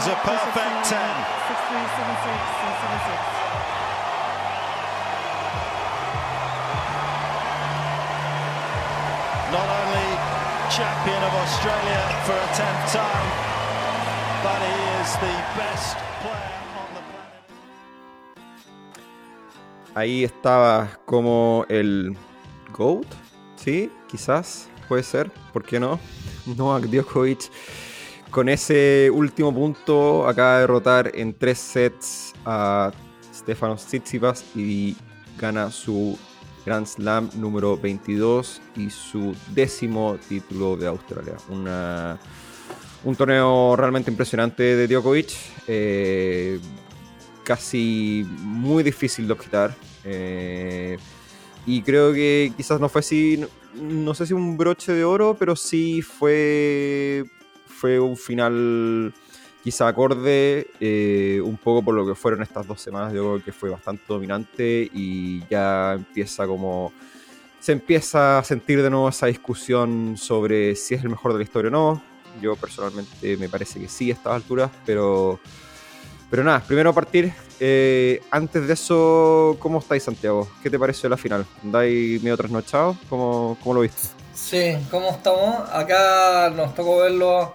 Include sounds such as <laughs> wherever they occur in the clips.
is a perfect 10. 6-3, 7-6, and 7-6. Not only champion of Australia for a 10th time, but he is the best player on the planet. Ahí estaba como el GOAT, ¿sí? Quizás, puede ser, ¿por qué no? Novak Djokovic con ese último punto acaba de derrotar en tres sets a Stefanos Tsitsipas y gana su Grand Slam número 22 y su décimo título de Australia. Un torneo realmente impresionante de Djokovic. eh, casi muy difícil de objetar. eh, y creo que quizás no fue así, no sé si un broche de oro, pero sí fue, fue un final quizá acorde eh, un poco por lo que fueron estas dos semanas. Yo creo que fue bastante dominante y ya empieza como... Se empieza a sentir de nuevo esa discusión sobre si es el mejor de la historia o no. Yo personalmente me parece que sí a estas alturas, pero... Pero nada, primero partir. eh, antes de eso, ¿cómo estáis, Santiago? ¿Qué te pareció la final? ¿Andáis medio trasnochado? ¿Cómo, ¿Cómo lo viste? Sí, ¿cómo estamos? Acá nos tocó verlo.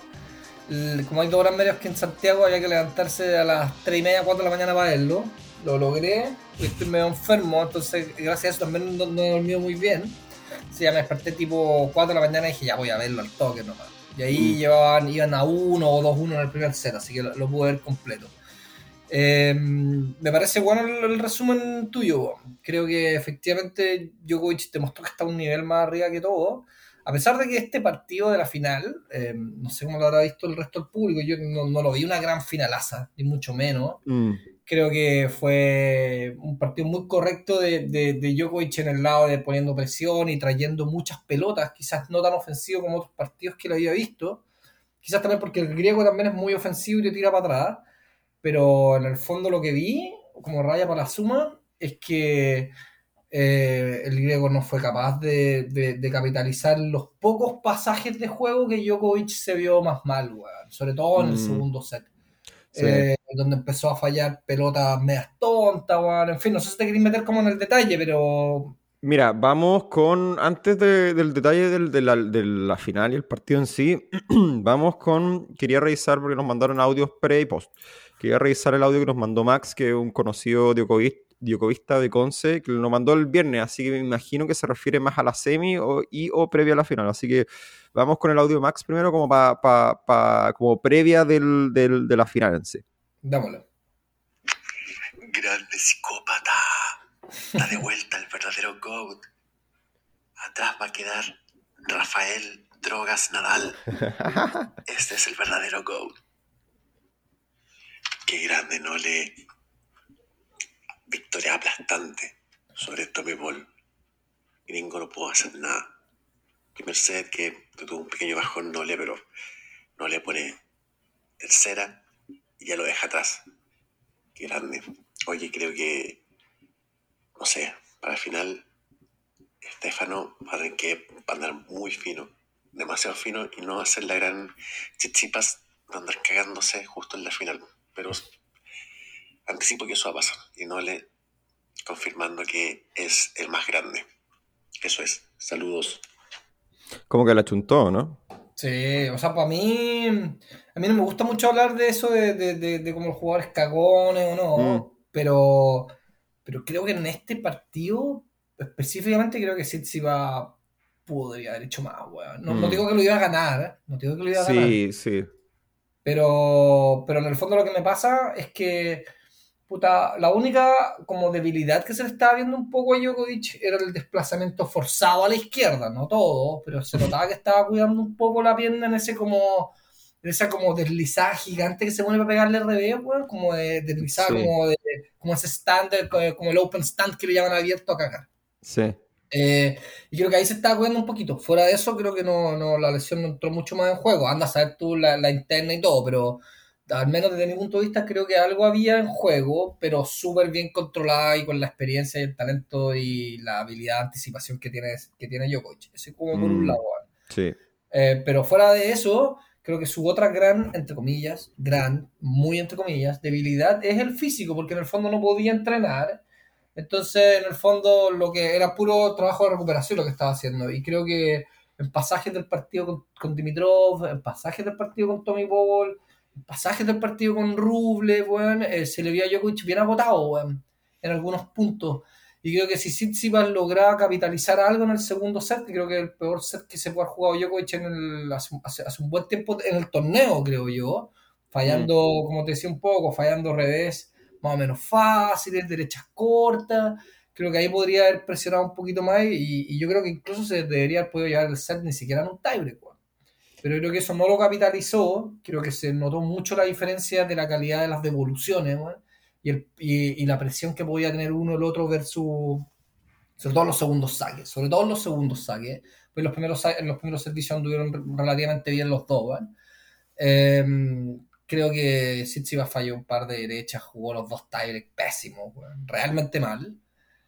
Como hay dos horas medios que en Santiago había que levantarse a las 3 y media, 4 de la mañana para verlo. Lo logré. Estoy medio enfermo, entonces gracias a eso también no, no he dormido muy bien. Sí, ya me desperté tipo 4 de la mañana y dije, ya voy a verlo al toque nomás. Y ahí Mm. llevaban, iban a 1 o 2-1 en el primer set, así que lo, lo pude ver completo. Eh, me parece bueno el, el resumen tuyo. Bo. Creo que efectivamente Djokovic demostró que está a un nivel más arriba que todo. A pesar de que este partido de la final, eh, no sé cómo lo habrá visto el resto del público, yo no, no lo vi una gran finalaza, ni mucho menos. Mm, Creo que fue un partido muy correcto de, de, de Djokovic en el lado de poniendo presión y trayendo muchas pelotas, quizás no tan ofensivo como otros partidos que lo había visto. Quizás también porque el griego también es muy ofensivo y te tira para atrás. Pero en el fondo lo que vi, como raya para la suma, es que eh, el griego no fue capaz de, de- de capitalizar los pocos pasajes de juego que Djokovic se vio más mal, weón. Sobre todo en el Mm. segundo set. sí. Eh, donde empezó a fallar pelotas medias tontas, weón. En fin, no sé si te queréis meter como en el detalle, pero Mira, vamos con, antes de- del detalle del- de, la, de la final y el partido en sí, <clears throat> vamos con, quería revisar porque nos mandaron audios pre y post. Quería revisar el audio que nos mandó Max, que es un conocido diocovis- diocovista de Conce, que lo mandó el viernes, así que me imagino que se refiere más a la semi o, y o previa a la final. Así que vamos con el audio Max primero como, pa, pa- pa- como previa del, del- de la final en sí. dámoslo. Grande psicópata. Da de vuelta el verdadero GOAT. Atrás va a quedar Rafael Drogas Nadal. <laughs> Este es el verdadero GOAT. Qué grande, no le. Victoria aplastante sobre Tommy Ball. Gringo no pudo hacer nada. Primer set que tuvo un pequeño bajón, no le, pero no le pone tercera y ya lo deja atrás. Qué grande. Oye, creo que, no sé, para el final, Estefano va a tener que andar muy fino, demasiado fino, y no hacer la gran chichipas de andar cagándose justo en la final. Pero anticipo que eso va a pasar, y no le confirmando que es el más grande. Eso es. Saludos. Como que la chuntó, ¿no? Sí, o sea, para mí, a mí no me gusta mucho hablar de eso, de, de, de, de como los jugadores cagones o no, Mm. pero, pero creo que en este partido, específicamente, creo que Tsitsipas podría haber hecho más, weón. No, no Mm. digo que lo iba a ganar, no digo que lo iba a ganar, Sí, sí. pero, pero en el fondo lo que me pasa es que, puta, la única como debilidad que se le estaba viendo un poco a Djokovic era el desplazamiento forzado a la izquierda, no todo, pero se notaba que estaba cuidando un poco la pierna en ese como, en esa como deslizada gigante que se pone para pegarle al revés, como de deslizada, Sí. como, de, como ese stand, eh, como el open stand que le llaman abierto a cagar. Sí. Eh, y creo que ahí se estaba cuidando un poquito. Fuera de eso, creo que no, no, la lesión no entró mucho más en juego. Anda a saber tú la, la interna y todo, pero al menos desde mi punto de vista creo que algo había en juego, pero súper bien controlada y con la experiencia y el talento y la habilidad de anticipación que tiene, que tiene Djokovic. Ese como por un Mm. lado. weón. Sí. Eh, pero fuera de eso, Creo que su otra gran, entre comillas, gran, muy entre comillas, debilidad es el físico, porque en el fondo no podía entrenar. Entonces, en el fondo, lo que era puro trabajo de recuperación lo que estaba haciendo. Y creo que en pasajes del partido con, con Dimitrov, en pasajes del partido con Tommy en pasajes del partido con Ruble, weón, eh, se le vio a Djokovic bien agotado, weón, en algunos puntos. Y creo que si Tsitsipas lograba capitalizar algo en el segundo set, que creo que el peor set que se puede haber jugado Djokovic en el, hace, hace, un buen tiempo en el torneo, creo yo, fallando, mm. como te decía un poco, fallando revés más o menos fáciles, derechas cortas. Creo que ahí podría haber presionado un poquito más y, y yo creo que incluso se debería haber podido llevar el set ni siquiera en un tiebreak. Pero creo que eso no lo capitalizó. Creo que se notó mucho la diferencia de la calidad de las devoluciones y, el, y, y, la presión que podía tener uno el otro versus, sobre todo los segundos saques. Sobre todo los segundos saques. Pues los primeros, en los primeros servicios anduvieron relativamente bien los dos. Eh, creo que Sitsiba falló un par de derechas, jugó los dos tiebreaks pésimos, realmente mal.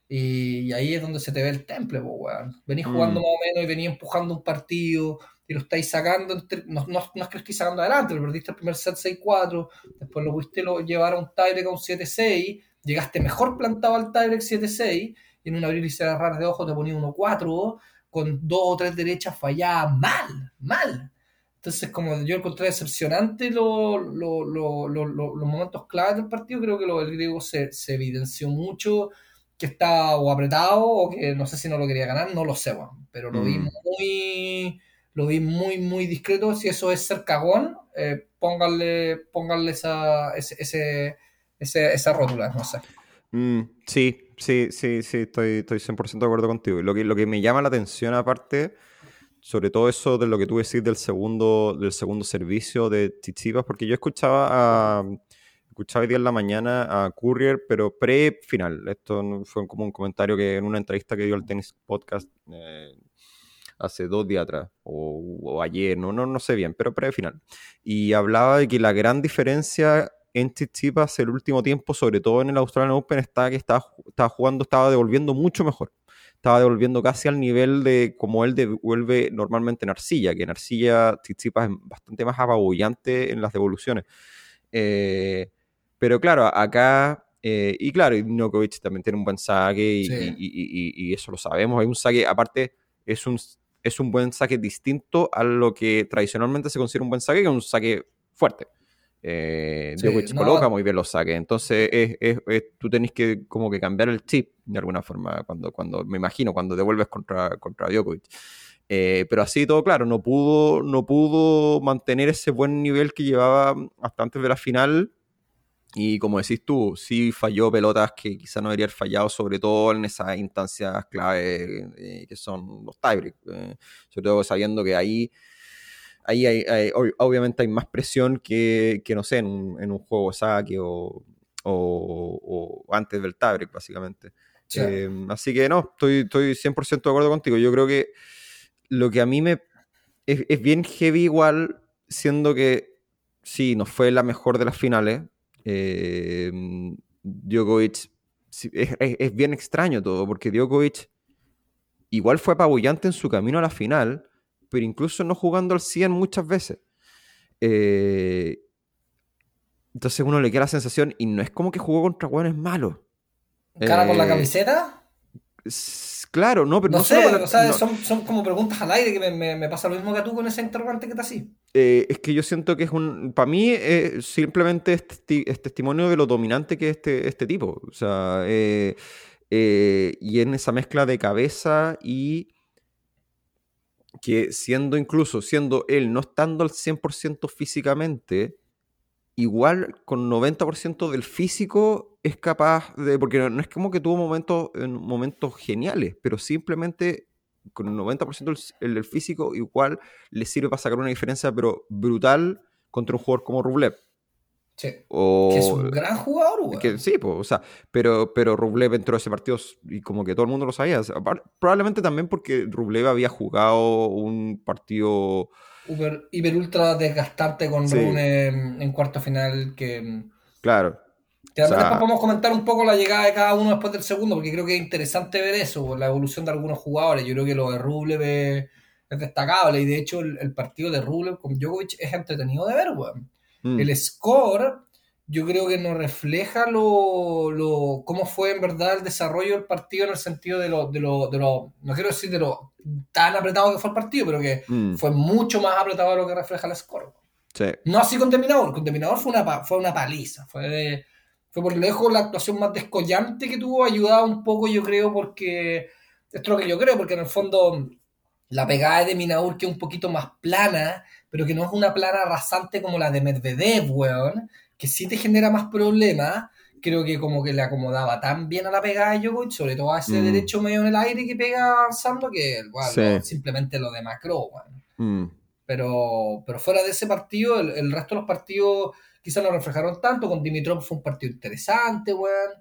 Y, ahí es donde se te ve el temple, weón. Venís jugando mm. más o menos y venís empujando un partido y lo estáis sacando. No, no, no, es que lo estéis sacando adelante, pero perdiste el primer set 6-4, después lo pudiste llevar a un tiebreak a un 7-6, llegaste mejor plantado al tiebreak 7-6 y en un abrir y cerrar de ojos te ponía 1-4 con dos o tres derechas falladas mal, mal. Entonces, como yo encontré decepcionante lo, lo, lo, los momentos claves del partido, creo que lo del griego se, se, evidenció mucho que está o apretado o que no sé si no lo quería ganar, no lo sé, bueno, pero lo vi mm. muy lo vi muy muy discreto, si eso es ser cagón, eh, pónganle, pónganle esa, ese, ese, esa rótula, no sé. Mm, sí, sí, sí, sí, estoy, estoy 100% de acuerdo contigo. Lo que, lo que me llama la atención aparte sobre todo eso de lo que tú decís del segundo, del segundo servicio de Chichivas, porque yo escuchaba a, escuchaba hoy día en la mañana a Courier, pero pre-final. Esto fue como un comentario que en una entrevista que dio al Tennis Podcast eh, hace dos días atrás, o, ayer, no, no, no sé bien, pero pre-final. Y hablaba de que la gran diferencia en Chichivas el último tiempo, sobre todo en el Australian Open, está que estaba, estaba jugando, estaba devolviendo mucho mejor estaba devolviendo casi al nivel de como él devuelve normalmente en arcilla, que en arcilla Tsitsipas es bastante más apabullante en las devoluciones. Eh, pero claro, acá, eh, y claro, Djokovic también tiene un buen saque y, eso lo sabemos. Hay un saque, aparte, es un, es un buen saque distinto a lo que tradicionalmente se considera un buen saque, que es un saque fuerte. Eh, coloca muy bien los saques. Entonces, es, tú tenés que como que cambiar el chip de alguna forma, cuando, cuando me imagino, cuando devuelves contra, contra Djokovic. Eh, pero así todo, claro, no pudo, no pudo mantener ese buen nivel que llevaba hasta antes de la final. Y como decís tú, sí falló pelotas que quizá no debería haber fallado, sobre todo en esas instancias clave eh, que son los tiebreaks. Eh, sobre todo sabiendo que ahí ahí hay, obviamente hay más presión que, que no sé, en un, en un juego saque o, o, antes del tiebreak, básicamente. Eh, así que no, estoy, estoy 100% de acuerdo contigo. Yo creo que lo que a mí me... Es, es, bien heavy igual, siendo que sí, no fue la mejor de las finales. Eh, Djokovic... Es, es, bien extraño todo, porque Djokovic igual fue apabullante en su camino a la final, pero incluso no jugando al 100 muchas veces. Eh, entonces uno le queda la sensación, y no es como que jugó contra hueones malos. ¿Cara con la eh, camiseta? Claro, no, pero no, sé, o sea, son, son, como preguntas al aire que me, me, pasa lo mismo que a tú con ese interrogante que está así. Eh, es que yo siento que es un. Para mí, simplemente es, testimonio de lo dominante que es este, este tipo. O sea, y en esa mezcla de cabeza y que siendo incluso, siendo él no estando al 100% físicamente, igual con 90% del físico es capaz de, porque no, es como que tuvo momentos, momentos geniales, pero simplemente con el 90% del, físico igual le sirve para sacar una diferencia, pero brutal contra un jugador como Rublev. Sí. que es un gran jugador, que, Sí, pues, o sea, pero, pero Rublev entró a ese partido y como que todo el mundo lo sabía. probablemente también porque Rublev había jugado un partido. Hiper, ultra desgastarte con Rune en, cuarto final que. Claro. después podemos comentar un poco la llegada de cada uno después del segundo, porque creo que es interesante ver eso, la evolución de algunos jugadores. Yo creo que lo de Rublev es destacable. Y de hecho, el, el partido de Rublev con Djokovic es entretenido de ver, weón. Mm. El score, yo creo que no refleja lo, lo, cómo fue en verdad el desarrollo del partido en el sentido de lo, de lo, de lo, no quiero decir de lo tan apretado que fue el partido, pero que Mm. fue mucho más apretado de lo que refleja el score. Sí. No así con Terminador, con Terminador fue una, fue una paliza, fue, fue por lejos la actuación más descollante que tuvo, ayudada un poco yo creo porque, esto es lo que yo creo, porque en el fondo la pegada de Minaur que es un poquito más plana, pero que no es una plana rasante como la de Medvedev, weón, que sí te genera más problemas, creo que como que le acomodaba tan bien a la pegada de Djokovic, sobre todo a ese Mm. derecho medio en el aire que pega avanzando, que Sí. lo- simplemente lo demacró. Mm. Pero, pero fuera de ese partido, el, el resto de los partidos quizás no reflejaron tanto. Con Dimitrov fue un partido interesante, weón.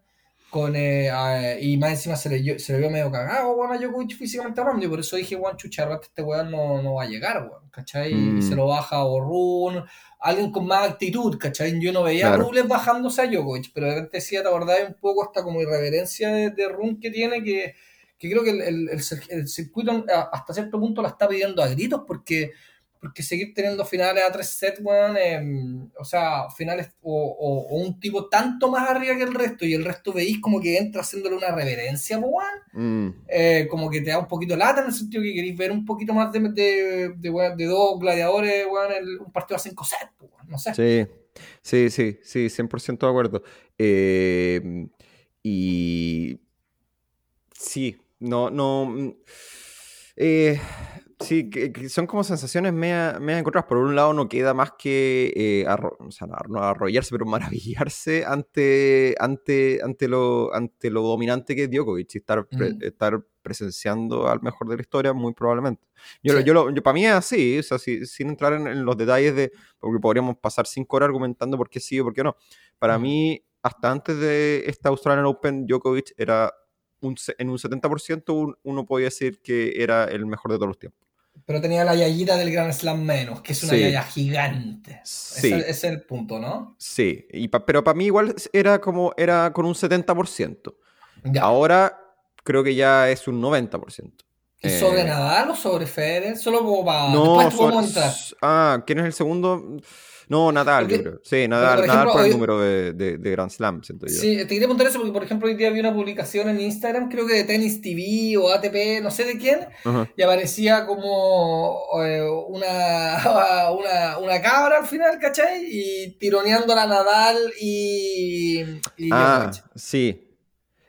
Con, eh, a- y más encima se le, se le vio medio cagado, weón, a Djokovic físicamente hablando. Y por eso dije, weón, chucharrate, este weón no, no va a llegar, weón, ¿cachai? Mm. Y se lo baja a Borrún, alguien con más actitud, ¿cachai? Yo no veía Claro. a Rubles bajándose a Djokovic, pero de repente sí, te acordás un poco hasta como irreverencia de, de Run que tiene, que, que creo que el, el- el el circuito a- hasta cierto punto la está pidiendo a gritos porque, porque seguir teniendo finales a tres sets, weón, em, o sea, finales o, o- o un tipo tanto más arriba que el resto y el resto veis como que entra haciéndole una reverencia, weón, Mm. eh, como que te da un poquito lata en el sentido que queréis ver un poquito más de, de, de, weón, de dos gladiadores, weón, el- un partido a cinco sets, weón, no sé. Sí, sí, sí, sí, 100% de acuerdo. Eh, y sí, no, no. mm, eh, sí, que, que son como sensaciones media, media encontradas. Por un lado, no queda más que eh, arro- o sea, no, arrollarse, pero maravillarse ante, ante, ante, lo, ante lo dominante que es Djokovic y estar, pre- estar presenciando al mejor de la historia, muy probablemente. Yo, Sí. yo, lo- yo- para mí es así, o sea, si- sin entrar en, en los detalles de, porque podríamos pasar cinco horas argumentando por qué sí o por qué no. Para mí, hasta antes de esta Australian Open, Djokovic era un, en un 70% un- uno podía decir que era el mejor de todos los tiempos. Pero tenía la yayita del Grand Slam menos, que es una Sí. yaya gigante. Sí. Ese, ese es el punto, ¿no? Sí, y pa- pero para mí igual era como era con un 70%. Ya. Ahora creo que ya es un 90%. ¿Y Eh, sobre Nadal o sobre Federer? Solo como para... No, Después sobre- entrar. ah, ¿quién es el segundo? No, Nadal, Porque- yo creo. Sí, Nadal, por Nadal ejemplo, por el hoy- número de, de- de Grand Slam, siento yo. Sí, te quería preguntar eso porque, por ejemplo, hoy día vi una publicación en Instagram, creo que de Tennis TV o ATP, no sé de quién, y aparecía como eh, una, <laughs> una, una cabra al final, ¿cachai? Y tironeando a la Nadal y, y Ah, sí.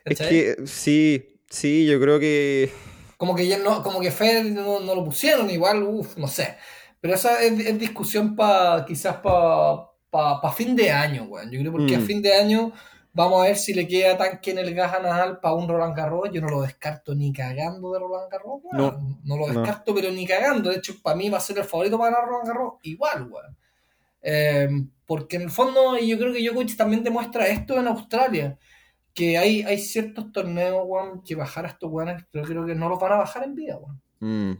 Es que sí, sí, yo creo que Como que ya no, como que Federer no, no lo pusieron, igual, uff, no sé. Pero esa es, es discusión para quizás para pa, pa fin de año, weón. Yo creo porque a Mm. fin de año vamos a ver si le queda tanque en el gas a Nadal para un Roland Garros. Yo no lo descarto ni cagando de Roland Garros, weón. No, lo no. descarto, pero ni cagando. De hecho, para mí va a ser el favorito para ganar Roland Garros, igual, weón. Eh, porque en el fondo, y yo creo que Djokovic también demuestra esto en Australia. Que hay, hay ciertos torneos, weón, que bajar a estos weones, pero creo que no los van a bajar en vida, weón. mm,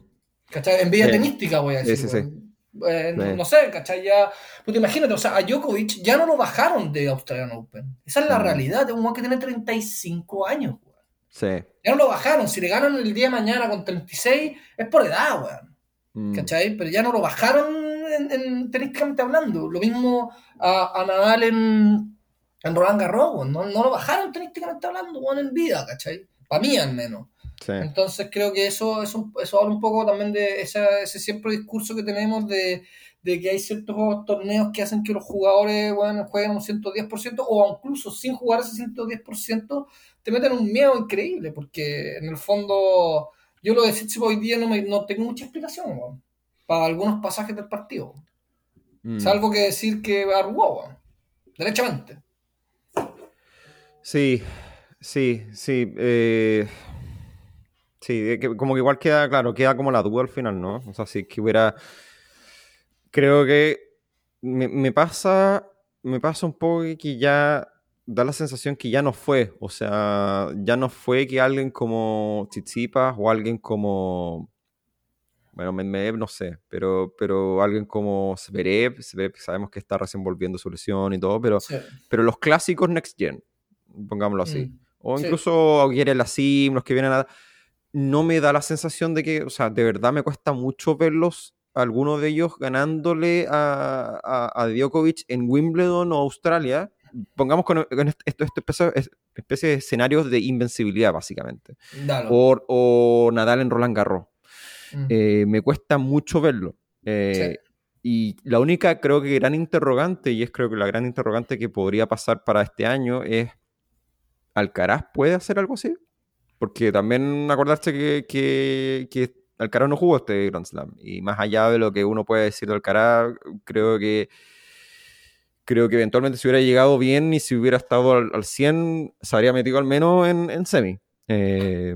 ¿Cachai? En vida Sí. tenística, voy a Sí, decir. sí, weón. Eh, no, Sí. no sé, ¿cachai? Ya. Pues imagínate, o sea, a Djokovic ya no lo bajaron de Australian Open. Esa es la Mm. realidad de un que tiene 35 años, weón. sí. Ya no lo bajaron. Si le ganan el día de mañana con 36, es por edad, weón. mm, ¿Cachai? Pero ya no lo bajaron en, en- tenísticamente hablando. Lo mismo a, a Nadal en, en Roland Garros, weón. No, no lo bajaron tenísticamente hablando, weón, en vida, ¿cachai? Para mí al menos. Sí. Entonces creo que eso, eso, eso habla un poco también de esa- ese siempre discurso que tenemos de, de que hay ciertos torneos que hacen que los jugadores bueno, jueguen un 110% o incluso sin jugar ese 110% te meten un miedo increíble porque en el fondo yo lo de Tsitsipas hoy día no, me, no tengo mucha explicación para algunos pasajes del partido. mm. Salvo que decir que arrugó, weón, derechamente. Sí, sí, sí. eh, sí, que como que igual queda, claro, queda como la duda al final, ¿no? O sea, si es que hubiera. Creo que me, me pasa. Me pasa un poco que ya da la sensación que ya no fue. O sea, ya no fue que alguien como Tsitsipas o alguien como. Bueno, Medvedev no sé, pero, pero alguien como Zverev, sabemos que está recién volviendo su lesión y todo, pero, Sí. pero los clásicos Next Gen, pongámoslo así. Mm. O Sí. incluso Auguier la Sim, los que vienen a... no me da la sensación de que, o sea, de verdad me cuesta mucho verlos, algunos de ellos ganándole a, a, a Djokovic en Wimbledon o Australia. Pongamos con, con esto, esto especie, especie de escenarios de invencibilidad, básicamente. O, o Nadal en Roland Garros. Mm. Eh, me cuesta mucho verlo. Eh, Y la única, creo que gran interrogante, y es creo que la gran interrogante que podría pasar para este año es, ¿Alcaraz puede hacer algo así? Porque también acordarse que, que, que Alcaraz no jugó este Grand Slam. Y más allá de lo que uno puede decir de Alcaraz, creo que creo que eventualmente si hubiera llegado bien y si hubiera estado al, al 100, se habría metido al menos en, en semi. Eh,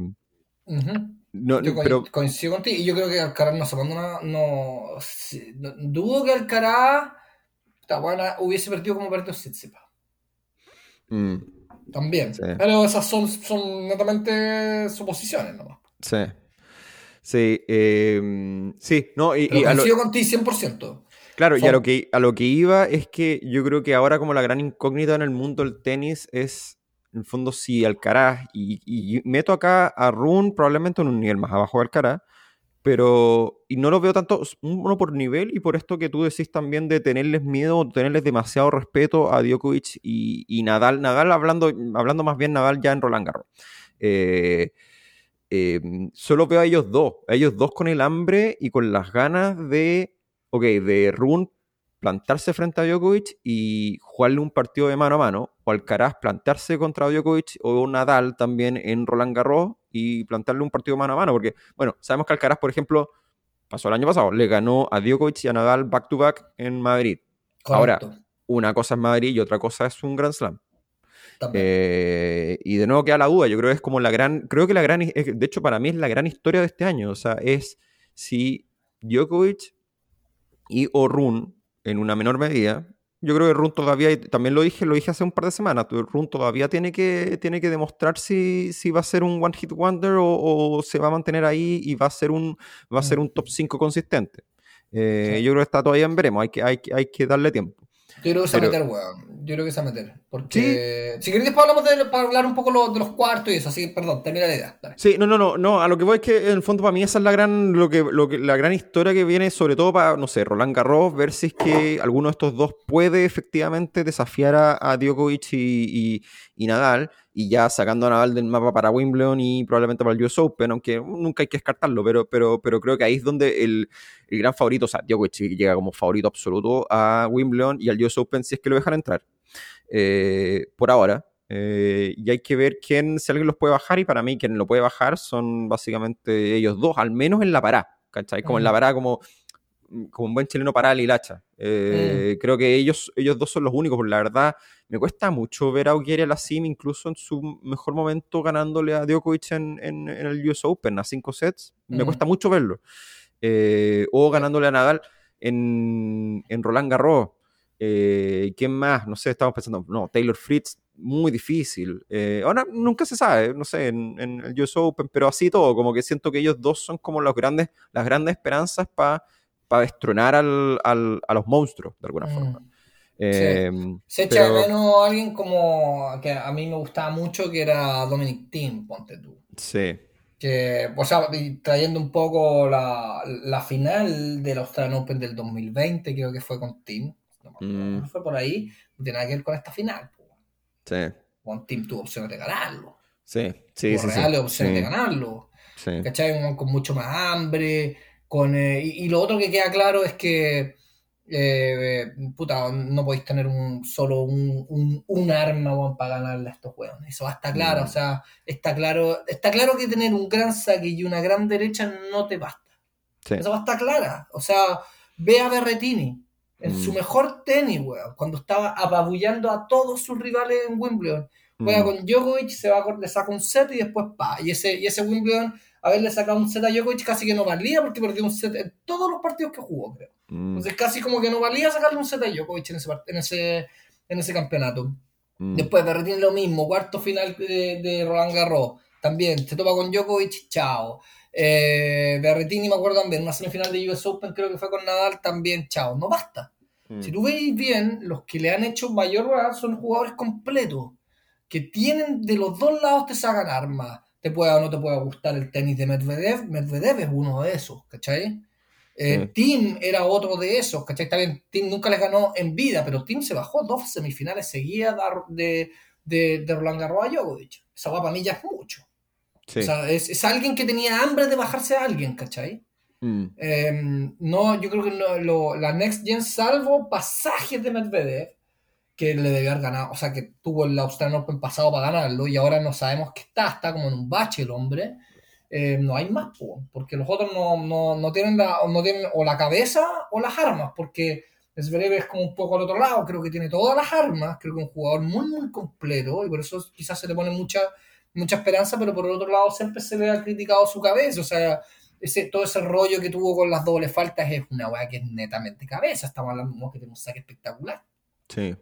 Ujú. no, Yo pero coincido contigo y yo creo que Alcaraz no se abandona. No, dudo que Alcaraz bueno, hubiese perdido como perdió Tsitsipas. mm, También. Sí. Pero esas son, son netamente suposiciones nomás. sí. Sí, eh, sí, no, y, Pero y a lo- contigo 100%. claro, y a lo, que, a lo que iba es que yo creo que ahora como la gran incógnita en el mundo del tenis es, en el fondo, si Alcaraz, y, y meto acá a Run probablemente en un nivel más abajo de Alcaraz, pero, y no lo veo tanto, uno por nivel y por esto que tú decís también de tenerles miedo o tenerles demasiado respeto a Djokovic y, y Nadal, Nadal hablando, hablando más bien Nadal ya en Roland Garros. Eh, eh, solo veo a ellos dos, a ellos dos con el hambre y con las ganas de, ok, de Run plantarse frente a Djokovic y jugarle un partido de mano a mano, o Alcaraz plantarse contra Djokovic o Nadal también en Roland Garros y plantarle un partido mano a mano, porque, bueno, sabemos que Alcaraz, por ejemplo, pasó el año pasado, le ganó a Djokovic y a Nadal back to back en Madrid. Ahora. Una cosa es Madrid y otra cosa es un Grand Slam. Eh, y de nuevo queda la duda, yo creo que es como la gran, creo que la gran, de hecho para mí es la gran historia de este año, o sea, es si Djokovic y o Run, en una menor medida, yo creo que Run todavía, y también lo dije, lo dije hace un par de semanas, Run todavía tiene que, tiene que demostrar si, si va a ser un one hit wonder o, o se va a mantener ahí y va a ser un, va a ser un top 5 consistente. Eh, Sí. Yo creo que está todavía en veremos, hay que, hay, hay que darle tiempo. Yo creo que se va a pero- meter, weón. Yo creo que se va a meter. Porque. Si queréis, después hablamos de, para hablar un poco lo- de los cuartos y eso. Así que, perdón, termina la idea. Dale. Sí, no, no, no, no, a lo que voy es que en el fondo para mí esa es la gran, lo que, lo que, la gran historia que viene, sobre todo para, no sé, Roland Garros, ver si es que alguno de estos dos puede efectivamente desafiar a, a Djokovic y, y- y Nadal, y ya sacando a Nadal del mapa para Wimbledon y probablemente para el US Open, aunque nunca hay que descartarlo, pero, pero, pero creo que ahí es donde el, el gran favorito, o sea, Djokovic llega como favorito absoluto a Wimbledon y al US Open si es que lo dejan entrar. Eh, por ahora. Eh, y hay que ver quién, si alguien los puede bajar, y para mí quien lo puede bajar son básicamente ellos dos, al menos en la pará, ¿cachai? Como en la pará, como, como un buen chileno para el hilacha. Eh, Creo que ellos, ellos dos son los únicos, porque la verdad me cuesta mucho ver a Augieri Lassim incluso en su mejor momento ganándole a Djokovic en, en- en el US Open a cinco sets. Me cuesta mucho verlo. Eh, o ganándole a Nadal en, en Roland Garros. Eh, ¿Quién más? No sé, estamos pensando, no, Taylor Fritz, muy difícil. Eh, ahora nunca se sabe, no sé, en, en el US Open, pero así todo, como que siento que ellos dos son como los grandes, las grandes esperanzas para destronar al, al- a los monstruos, de alguna Mm. forma. Eh, Se echa pero- de menos a alguien como que a mí me gustaba mucho, que era Dominic Thiem, ponte tú. Sí, Que, o sea, trayendo un poco la, la final del Australian Open del 2020, creo que fue con Thiem. No Mm. Fue por ahí. No tiene nada que ver con esta final. sí, Con Thiem tuvo opciones de ganarlo. sí, sí, tuvo sí, sí, reales opciones sí, de ganarlo. ¿cachai? Con mucho más hambre. Con, eh, y, y lo otro que queda claro es que, eh, puta, no podéis tener un, solo un, un, un arma weón, para ganarle a estos weones. Eso va a estar claro. Mm. O sea, está claro, está claro que tener un gran saque y una gran derecha no te basta. sí. Eso va a estar clara. O sea, ve a Berretini en Mm. su mejor tenis, weón, cuando estaba apabullando a todos sus rivales en Wimbledon. Juega Mm. con Djokovic, se va a, le saca un set y después pa. Y ese, y ese Wimbledon, haberle sacado un set a Djokovic casi que no valía porque perdió un set en todos los partidos que jugó, creo. Mm, Entonces casi como que no valía sacarle un set a Djokovic en ese, en ese, en ese campeonato. mm. Después Berrettini lo mismo, cuarto final de, de Roland Garros. También se topa con Djokovic, chao. Eh, Berrettini me acuerdo también, una semifinal de US Open creo que fue con Nadal, también chao. No basta. Mm. Si tú veis bien, los que le han hecho mayor valor son jugadores completos, que tienen de los dos lados te sacan armas, te pueda o no te pueda gustar el tenis de Medvedev, Medvedev es uno de esos, ¿cachai? Eh. Tim era otro de esos, ¿cachai? Está bien, Tim nunca les ganó en vida, pero Tim se bajó dos semifinales seguidas de, de, de Roland Garros a Djokovic. Esa guapa para mí ya es mucho. Sí. O sea, es, es alguien que tenía hambre de bajarse a alguien, ¿cachai? Mm. Eh, no, yo creo que no, lo- la Next Gen, salvo pasajes de Medvedev, que le debió haber ganado, o sea, que tuvo el Australian Open pasado para ganarlo y ahora no sabemos qué está, está como en un bache el hombre. Eh, no hay más, po, porque los otros no, no, no tienen la, no tienen o la cabeza o las armas, porque Zverev es como un poco al otro lado, creo que tiene todas las armas, creo que es un jugador muy, muy completo y por eso quizás se le pone mucha, mucha esperanza, pero por el otro lado siempre se le ha criticado su cabeza, o sea, ese, todo ese rollo que tuvo con las dobles faltas es una weá que es netamente cabeza. Estamos hablando de un que tiene un saque espectacular. Sí.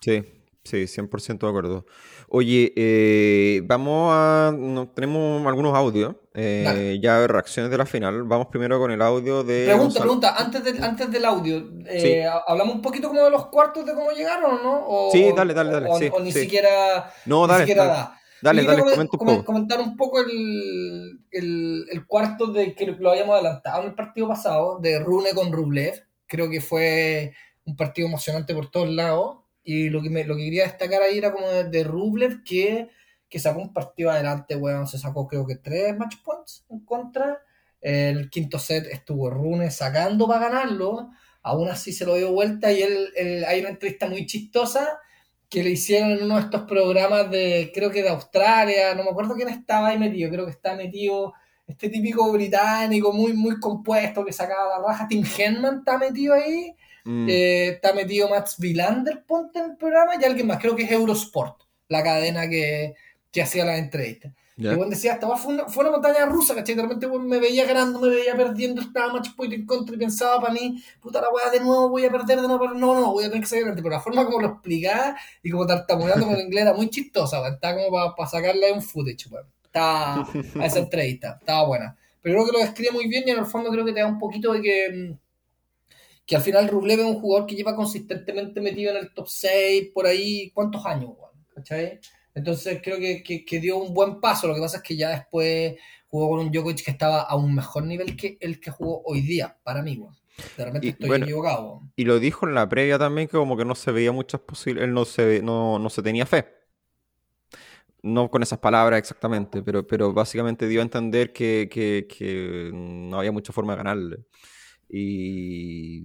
Sí, sí, 100% de acuerdo. Oye, eh, vamos a... no- tenemos algunos audios, eh, ya reacciones de la final. Vamos primero con el audio de... Pregunta, Gonzalo. pregunta, antes, del antes del audio, eh, Sí. ¿hablamos un poquito como de los cuartos de cómo llegaron o no? O, Sí, dale, dale, dale, O, sí, o ni sí. siquiera, No, ni dale, siquiera dale, da. Dale, dale, comenta un poco. comentar un poco el, el, el cuarto de que lo habíamos adelantado en el partido pasado, de Rune con Rublev. Creo que fue un partido emocionante por todos lados. Y lo que, me, lo que quería destacar ahí era como de, de Rublev que, que sacó un partido adelante, weón. Se sacó creo que tres match points en contra. El quinto set estuvo Rune sacando para ganarlo. Aún así se lo dio vuelta y él, él- hay una entrevista muy chistosa que le hicieron en uno de estos programas de, creo que de Australia, no me acuerdo quién estaba ahí metido, creo que está metido este típico británico muy, muy compuesto que sacaba la raja, Tim Henman está metido ahí, Mm, eh, está metido Max Villander, ponte en el programa, y alguien más, creo que es Eurosport, la cadena que, que hacía las entrevistas. Y bueno, decía, weá fue una, fue una montaña rusa, ¿cachai? De repente me veía ganando, me veía perdiendo, estaba match point en contra y pensaba para mí, puta la weá, de nuevo voy a perder, de nuevo, pero no, no, voy a tener que salir adelante. Pero la forma como lo explicaba y como tartamudeando con el inglés era muy chistosa, weón. Estaba como para sacarle un footage, weón. Estaba a esa entrevista, estaba buena. Pero creo que lo describe muy bien y en el fondo creo que te da un poquito de que, mm, que al final Rublev es un jugador que lleva consistentemente metido en el top 6 por ahí, ¿cuántos años, weón? ¿Cachai? Entonces creo que, que, que dio un buen paso. Lo que pasa es que ya después jugó con un Djokovic que estaba a un mejor nivel que el que jugó hoy día, para mí. De repente Y, estoy bueno, equivocado. Y lo dijo en la previa también que como que no se veía muchas posibilidades, él no se, no, no se tenía fe. No con esas palabras exactamente, pero, pero básicamente dio a entender que, que- que no había mucha forma de ganarle. Y,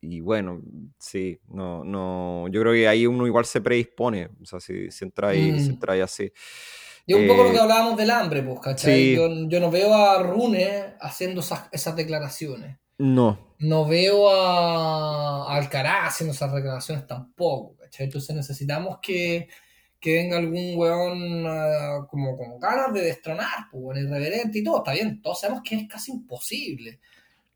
y bueno, sí, no, no, yo creo que ahí uno igual se predispone, o sea, si, si entra ahí, si Mm. entra ahí así. Y es un poco lo Eh, que hablábamos del hambre, pues, ¿cachai? sí. Yo, yo no veo a Rune haciendo esas, esas declaraciones. No, No veo a, a Alcaraz haciendo esas declaraciones tampoco, ¿cachai? Entonces necesitamos que, que venga algún weón ah, como con ganas de destronar, pues, irreverente y todo. Está bien, todos sabemos que es casi imposible.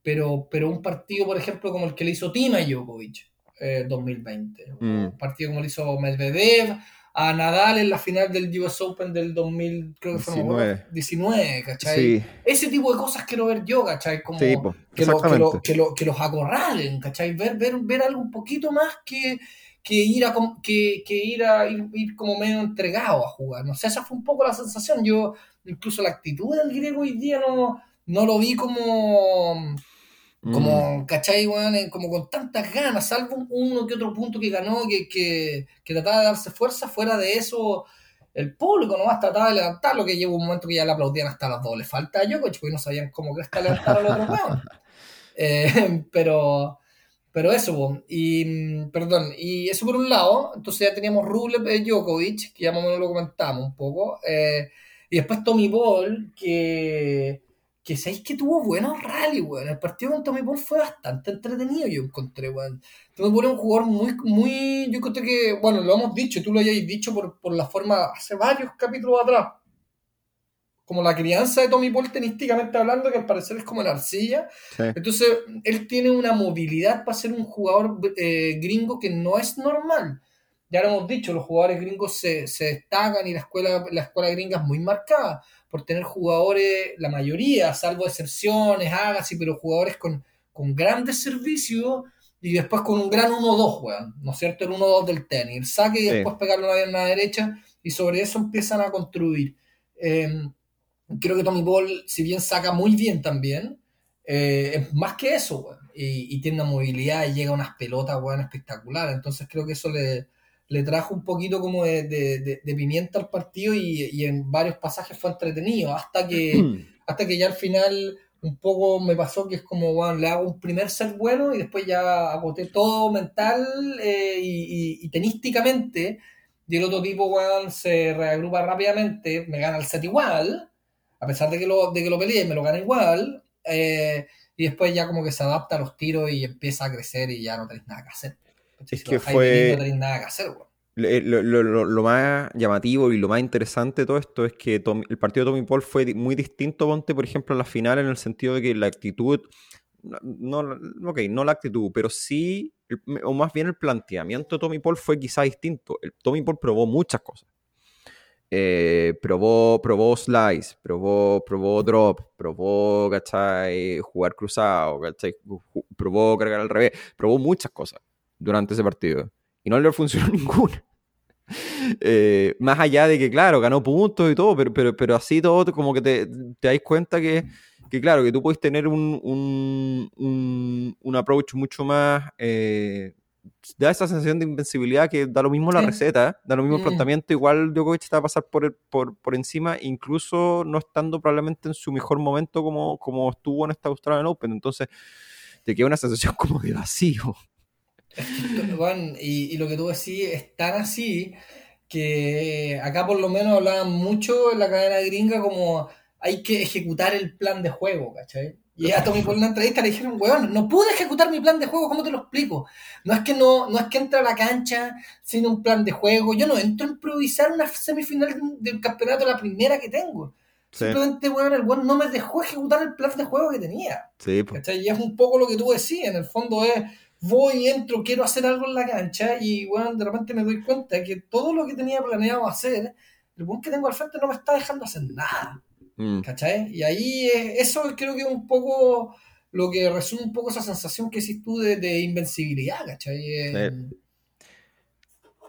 Pero, pero un partido, por ejemplo, como el que le hizo Tima a Djokovic eh, 2020, o Mm. un partido como le hizo Medvedev a Nadal en la final del US Open del 2000, creo que fue no me acuerdo, 19, ¿cachai? sí, Ese tipo de cosas quiero ver yo, ¿cachai? Como sí, po, que, lo- que, lo- que, lo- que los acorralen, ¿cachai? Ver, ver, ver algo un poquito más que, que ir a que, que ir a ir, ir como medio entregado a jugar. No sé, esa fue un poco la sensación. Yo, incluso la actitud del griego hoy día no, no lo vi como, Mm. como, ¿cachai, weón? Eh, Como con tantas ganas, salvo un- uno que otro punto que ganó, que, que, que trataba de darse fuerza, fuera de eso, el público nomás trataba de levantarlo, que llegó un momento que ya le aplaudían hasta las dos. Le falta a Djokovic, porque no sabían cómo que está levantar al otro weón. <laughs> Eh, pero, pero eso, po. y mm, perdón, y eso por un lado, entonces ya teníamos Rublev eh, Djokovic, que ya más o menos lo comentamos un poco, eh, y después Tommy Paul, que, que sabéis que tuvo buenos rally, weón. El partido con Tommy Paul fue bastante entretenido, yo encontré, weón. Tommy Paul es un jugador muy, muy, yo encontré que, bueno, lo hemos dicho, tú lo hayáis dicho por, por la forma, hace varios capítulos atrás, como la crianza de Tommy Paul tenísticamente hablando, que al parecer es como la arcilla, Sí. entonces, él tiene una movilidad para ser un jugador eh, gringo que no es normal. Ya lo hemos dicho, los jugadores gringos se, se destacan y la escuela, la escuela gringa es muy marcada por tener jugadores, la mayoría, salvo excepciones, Agassi, pero jugadores con, con grandes servicios y después con un gran 1-2, weón, ¿no es cierto? El 1-2 del tenis, el saque y Sí. después pegarle una pierna derecha y sobre eso empiezan a construir. Eh, creo que Tommy Paul, si bien saca muy bien también, eh, es más que eso, weón. Y, y tiene una movilidad y llega a unas pelotas, weón, espectaculares. Entonces creo que eso le, le trajo un poquito como de, de- de- de pimienta al partido y, y en varios pasajes fue entretenido. Hasta que, <clears throat> hasta que ya al final un poco me pasó que es como, bueno, le hago un primer set bueno y después ya agoté todo mental eh, y, y- y tenísticamente. Y el otro tipo, weón, se reagrupa rápidamente, me gana el set igual, a pesar de que lo, de que lo peleé, me lo gana igual. eh, y después ya como que se adapta a los tiros y empieza a crecer y ya no tenéis nada que hacer. Es que fue- No tenéis nada que hacer. Le- Lo, lo- lo- lo más llamativo y lo más interesante de todo esto es que Tom- el partido de Tommy Paul fue muy distinto, ponte, por ejemplo, a la final, en el sentido de que la actitud, no, no- ok, no la actitud, pero sí, el- o más bien el planteamiento de Tommy Paul fue quizá distinto. El, Tommy Paul probó muchas cosas. Eh, probó, probó slice, probó, probó drop, probó, ¿cachai? Jugar cruzado, ¿cachai? Probó cargar al revés, probó muchas cosas durante ese partido. Y no le funcionó <laughs> ninguna. Eh, más allá de que, claro, ganó puntos y todo, pero, pero, pero así todo, como que te, te das cuenta que, que, claro, que tú puedes tener un, un, un, un approach mucho más. eh, da esa sensación de invencibilidad que da lo mismo la Sí. receta, da lo mismo el planteamiento. Igual Djokovic está a pasar por, el- por, por encima, incluso no estando probablemente en su mejor momento como, como estuvo en esta Australian Open. Entonces, te queda una sensación <laughs> como de vacío. <laughs> Weón, y, y lo que tú decís es tan así que acá por lo menos hablaban mucho en la cadena gringa como hay que ejecutar el plan de juego, ¿cachai? Y a Tommy por una entrevista le dijeron, weón, no pude ejecutar mi plan de juego, ¿cómo te lo explico? No es que no, no es que entre a la cancha sin un plan de juego, yo no entro a improvisar una semifinal del campeonato la primera que tengo. Sí, Simplemente, weón, el weón no me dejó ejecutar el plan de juego que tenía. sí. ¿Cachai? Y es un poco lo que tú decías, en el fondo es, voy, entro, quiero hacer algo en la cancha y bueno, de repente me doy cuenta que todo lo que tenía planeado hacer, el buen que tengo al frente no me está dejando hacer nada, Mm. ¿cachai? Y ahí es- eso creo que es un poco lo que resume un poco esa sensación que hiciste tú de, de invencibilidad, ¿cachai? Eh,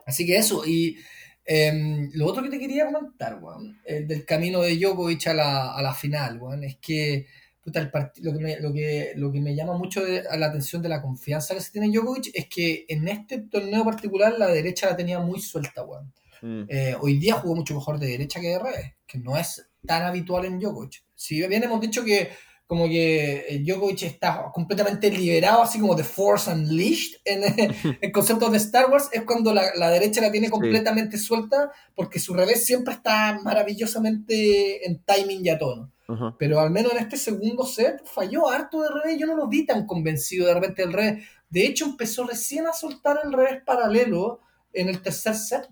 Así que eso, y em, lo otro que te quería comentar, weón, eh, del camino de Djokovic a la, a la final, weón, es que puta, el lo, que me, lo, que, lo que me llama mucho de- a la atención de la confianza que se tiene en Djokovic es que en este torneo particular la derecha la tenía muy suelta, weón. Mm. Eh, hoy día jugó mucho mejor de derecha que de revés, que no es tan habitual en Djokovic. Si bien hemos dicho que como que eh, Djokovic está completamente liberado, así como de Force Unleashed en <laughs> el concepto de Star Wars, es cuando la, la derecha la tiene Sí. completamente suelta, porque su revés siempre está maravillosamente en timing y a tono. Pero al menos en este segundo set falló harto de revés, yo no lo vi tan convencido de repente del revés. De hecho, empezó recién a soltar el revés paralelo en el tercer set,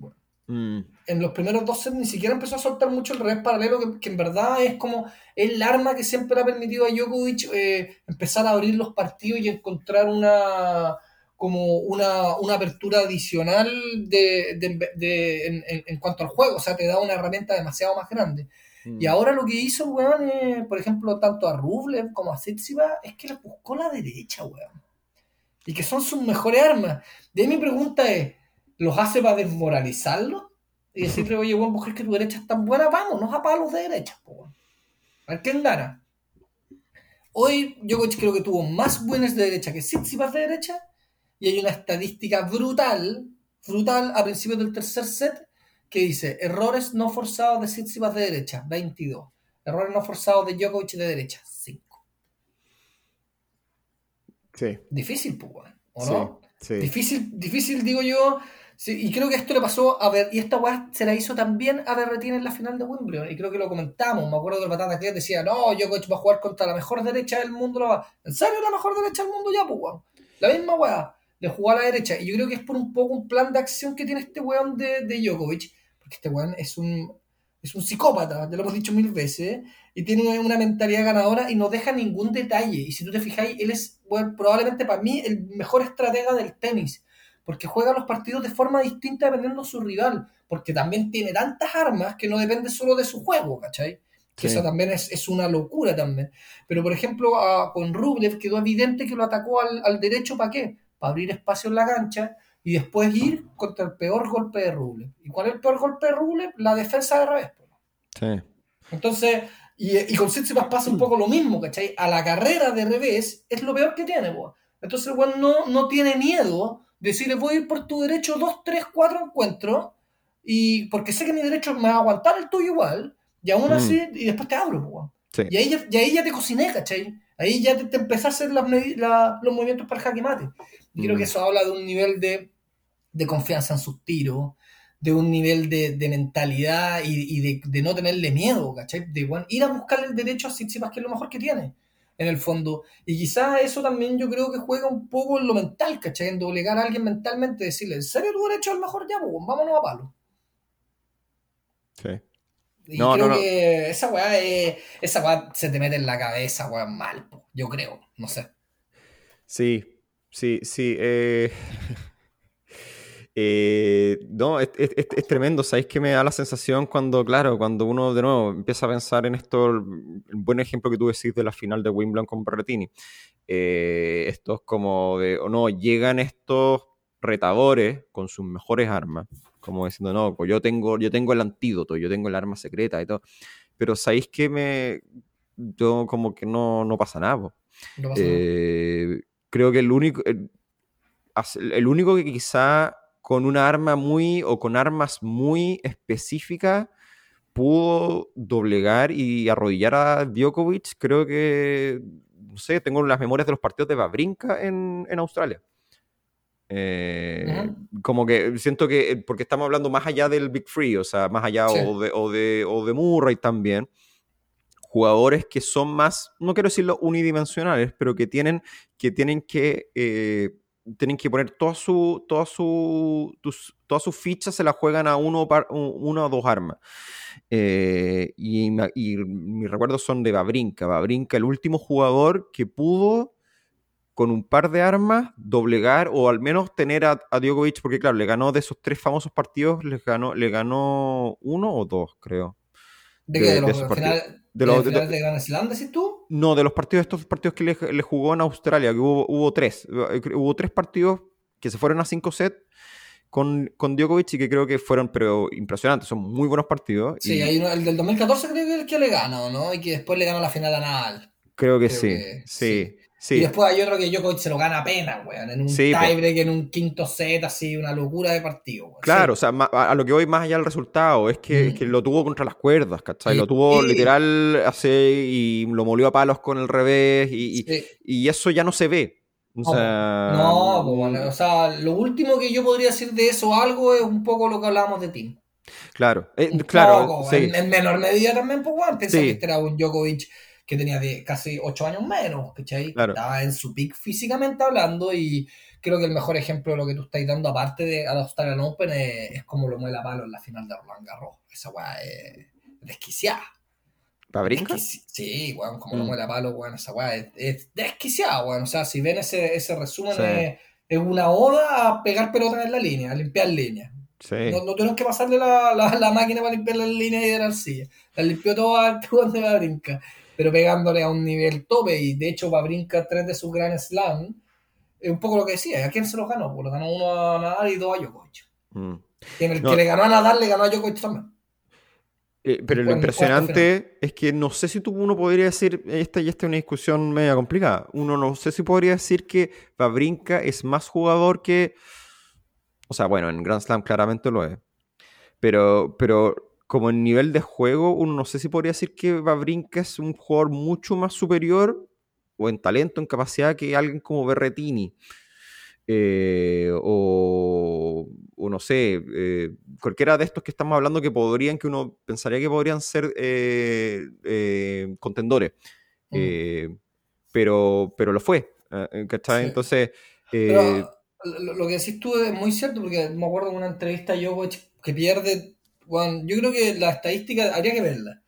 Mm. en los primeros dos sets ni siquiera empezó a soltar mucho el revés paralelo, que, que en verdad es como el arma que siempre ha permitido a Djokovic eh, empezar a abrir los partidos y encontrar una como una, una apertura adicional de, de- de- en, en- en cuanto al juego, o sea, te da una herramienta demasiado más grande. Y ahora lo que hizo weón, por ejemplo, tanto a Rublev como a Tsitsipas, es que le buscó la derecha, weón. Y que son sus mejores armas. De ahí mi pregunta es, ¿los hace para desmoralizarlos? Y decirle, oye, weón, mujer, que tu derecha es tan buena, vámonos a palos de derecha, weón. A ver quién. Hoy Djokovic creo que tuvo más buenas de derecha que Tsitsipas de derecha, y hay una estadística brutal, brutal a principios del tercer set, que dice errores no forzados de Tsitsipas de derecha, 22. Errores no forzados de Djokovic de derecha, 5. Sí, Difícil, pues, ¿o sí, no? sí. Difícil, difícil, digo yo. sí, y creo que esto le pasó a ver, y esta weá se la hizo también a Berretín en la final de Wimbledon. Y creo que lo comentamos. Me acuerdo que el Batata que decía, no, Djokovic va a jugar contra la mejor derecha del mundo. lo va-". ¿En serio la mejor derecha del mundo ya, pues, weón? La misma weá. Le jugó a la derecha. Y yo creo que es por un poco un plan de acción que tiene este weón de, de Djokovic. Porque este weón es un, es un psicópata, te lo hemos dicho mil veces. Y tiene una mentalidad ganadora y no deja ningún detalle. Y si tú te fijáis, él es bueno, probablemente para mí el mejor estratega del tenis. Porque juega los partidos de forma distinta dependiendo de su rival. Porque también tiene tantas armas que no depende solo de su juego, ¿cachai? Que Sí. eso también es, es una locura también. Pero por ejemplo, a- con Rublev quedó evidente que lo atacó al, al derecho ¿para qué? Para abrir espacio en la cancha y después ir contra el peor golpe de Rublev. ¿Y cuál es el peor golpe de Rublev? La defensa de revés. Sí. Entonces, y, y con Tsitsipas pasa un poco lo mismo, ¿cachai? A la carrera de revés es lo peor que tiene, po. Entonces el weón no, no tiene miedo de decirle voy a ir por tu derecho dos, tres, cuatro encuentros, y porque sé que mi derecho me va a aguantar el tuyo igual, y aún Mm. así, y después te abro, po. Sí. Y ahí, ya- y ahí ya te cociné, ¿cachai? Ahí ya te, te empecé a hacer las medi- la- los movimientos para el jaque mate. Y creo Mm. que eso habla de un nivel de, de confianza en sus tiros, de un nivel de, de mentalidad y, y de, de no tenerle miedo, ¿cachai? De bueno, ir a buscar el derecho a Tsitsipas, que es lo mejor que tiene, en el fondo. Y quizás eso también yo creo que juega un poco en lo mental, ¿cachai? En doblegar a alguien mentalmente, decirle, ¿en serio tu derecho es el mejor ya? Pues, vámonos a palo. Sí. Y No, creo no, no. que esa weá, es- esa weá se te mete en la cabeza, weá, mal, po, yo creo, no sé. Sí, sí, sí. eh, <laughs> eh, no, es, es- es- tremendo. ¿Sabéis que me da la sensación cuando, claro, cuando uno de nuevo empieza a pensar en esto, el, buen ejemplo que tú decís de la final de Wimbledon con Berrettini? Eh, esto es como de, o no, llegan estos retadores con sus mejores armas, como diciendo, no, pues yo tengo, yo tengo el antídoto, yo tengo el arma secreta y todo. Pero ¿sabéis que me... Yo como que no, no pasa nada. po. No pasa nada. Eh, creo que el único, el, el único que quizá con una arma muy o con armas muy específicas pudo doblegar y arrodillar a Djokovic, creo que, no sé, tengo las memorias de los partidos de Babrinka en, en Australia. Eh, Como que siento que, porque estamos hablando más allá del Big Free, o sea, más allá Sí. o, de, o, de, o de Murray también, jugadores que son más, no quiero decirlo unidimensionales, pero que tienen que, tienen que, eh, tienen que poner toda su, toda su, todas sus fichas se las juegan a uno, par- u- una o dos armas. Eh, y, y mis recuerdos son de Babrinka. Babrinka, el último jugador que pudo con un par de armas doblegar o al menos tener a, a Djokovic, porque claro, le ganó de esos tres famosos partidos, le ganó, le ganó uno o dos, creo. ¿De, de- qué? ¿De de los finales De de, los- los de- Grand Slam, decís tú? No, de los partidos, estos partidos que le, le jugó en Australia, que hubo, hubo tres. Hubo tres partidos que se fueron a cinco sets con, con Djokovic y que creo que fueron pero impresionantes, son muy buenos partidos. Sí, y hay uno, el del 2014 creo que es el que le gana, ¿o ¿no? Y que después le gana la final a Nadal. creo que creo sí, que sí, sí. Y después hay otro que Djokovic se lo gana apenas, weón. En un Sí, tiebreak, en un quinto set, así, una locura de partido, weón. Claro, o sea, a lo que voy más allá del resultado es que, Mm. es que lo tuvo contra las cuerdas, ¿cachai? Lo tuvo literal así y lo molió a palos con el revés y, y- eso ya no se ve. O No, sea, No, bueno, o sea, lo último que yo podría decir de eso algo es un poco lo que hablábamos de Tim. claro, eh, claro, poco, en, en menor medida también, pues, bueno, piensa Sí. que este era un Djokovic que tenía de casi 8 años menos, ¿cachai? Claro. Estaba en su peak físicamente hablando y creo que el mejor ejemplo de lo que tú estás dando, aparte de al Australian Open, es, es como lo muela palo en la final de Roland Garros. Esa weá es desquiciada. Desquici- Sí, weón, como lo Mm. muela palo, weón, esa weá es, es desquiciada, weón. O sea, si ven ese, ese resumen, Sí. es, es una oda a pegar pelotas en la línea, a limpiar líneas. Sí. No, no tuvieron que pasarle la, la, la máquina para limpiar las líneas y <laughs> de la arcilla. La limpió toda jugador de Babrinka, pero pegándole a un nivel tope. Y de hecho, Babrinka, tres de sus Grand Slam, es un poco lo que decía. ¿A quién se los ganó? Pues lo ganó uno a Nadal y dos a Djokovic. Mm. Y en el No. que le ganó a Nadal, le ganó a Djokovic también. Eh, pero lo impresionante es que no sé si tú uno podría decir, esta y esta es una discusión media complicada, uno no sé si podría decir que Babrinka es más jugador que, o sea, bueno, en Grand Slam claramente lo es, pero, pero como en nivel de juego, uno no sé si podría decir que Babrinka es un jugador mucho más superior o en talento, en capacidad que alguien como Berretini. Eh, o, o no sé, eh, cualquiera de estos que estamos hablando que podrían, que uno pensaría que podrían ser eh, contendores. Mm. Eh, pero, pero lo fue. ¿cachai? Sí. Entonces, Pero lo, lo que decís tú es muy cierto, porque me acuerdo de una entrevista a que pierde. Bueno, yo creo que la estadística, habría que verla.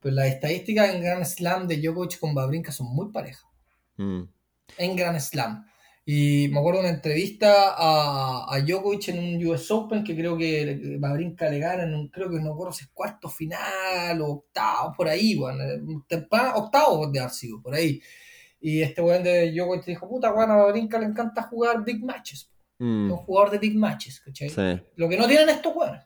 Pero las estadísticas en Grand Slam de Djokovic con Babrinka son muy parejas. mm, en Grand Slam. Y me acuerdo una entrevista a, a Djokovic en un US Open que creo que Babrinka le gana en un, creo que no recuerdo si es cuarto final o octavo, por ahí, bueno, temprano, octavo de haber sido, por ahí. Y este weón de Djokovic dijo, puta, weón, a Babrinka le encanta jugar big matches. mm, un jugador de big matches, ¿cachai? sí, Lo que no tienen estos weones.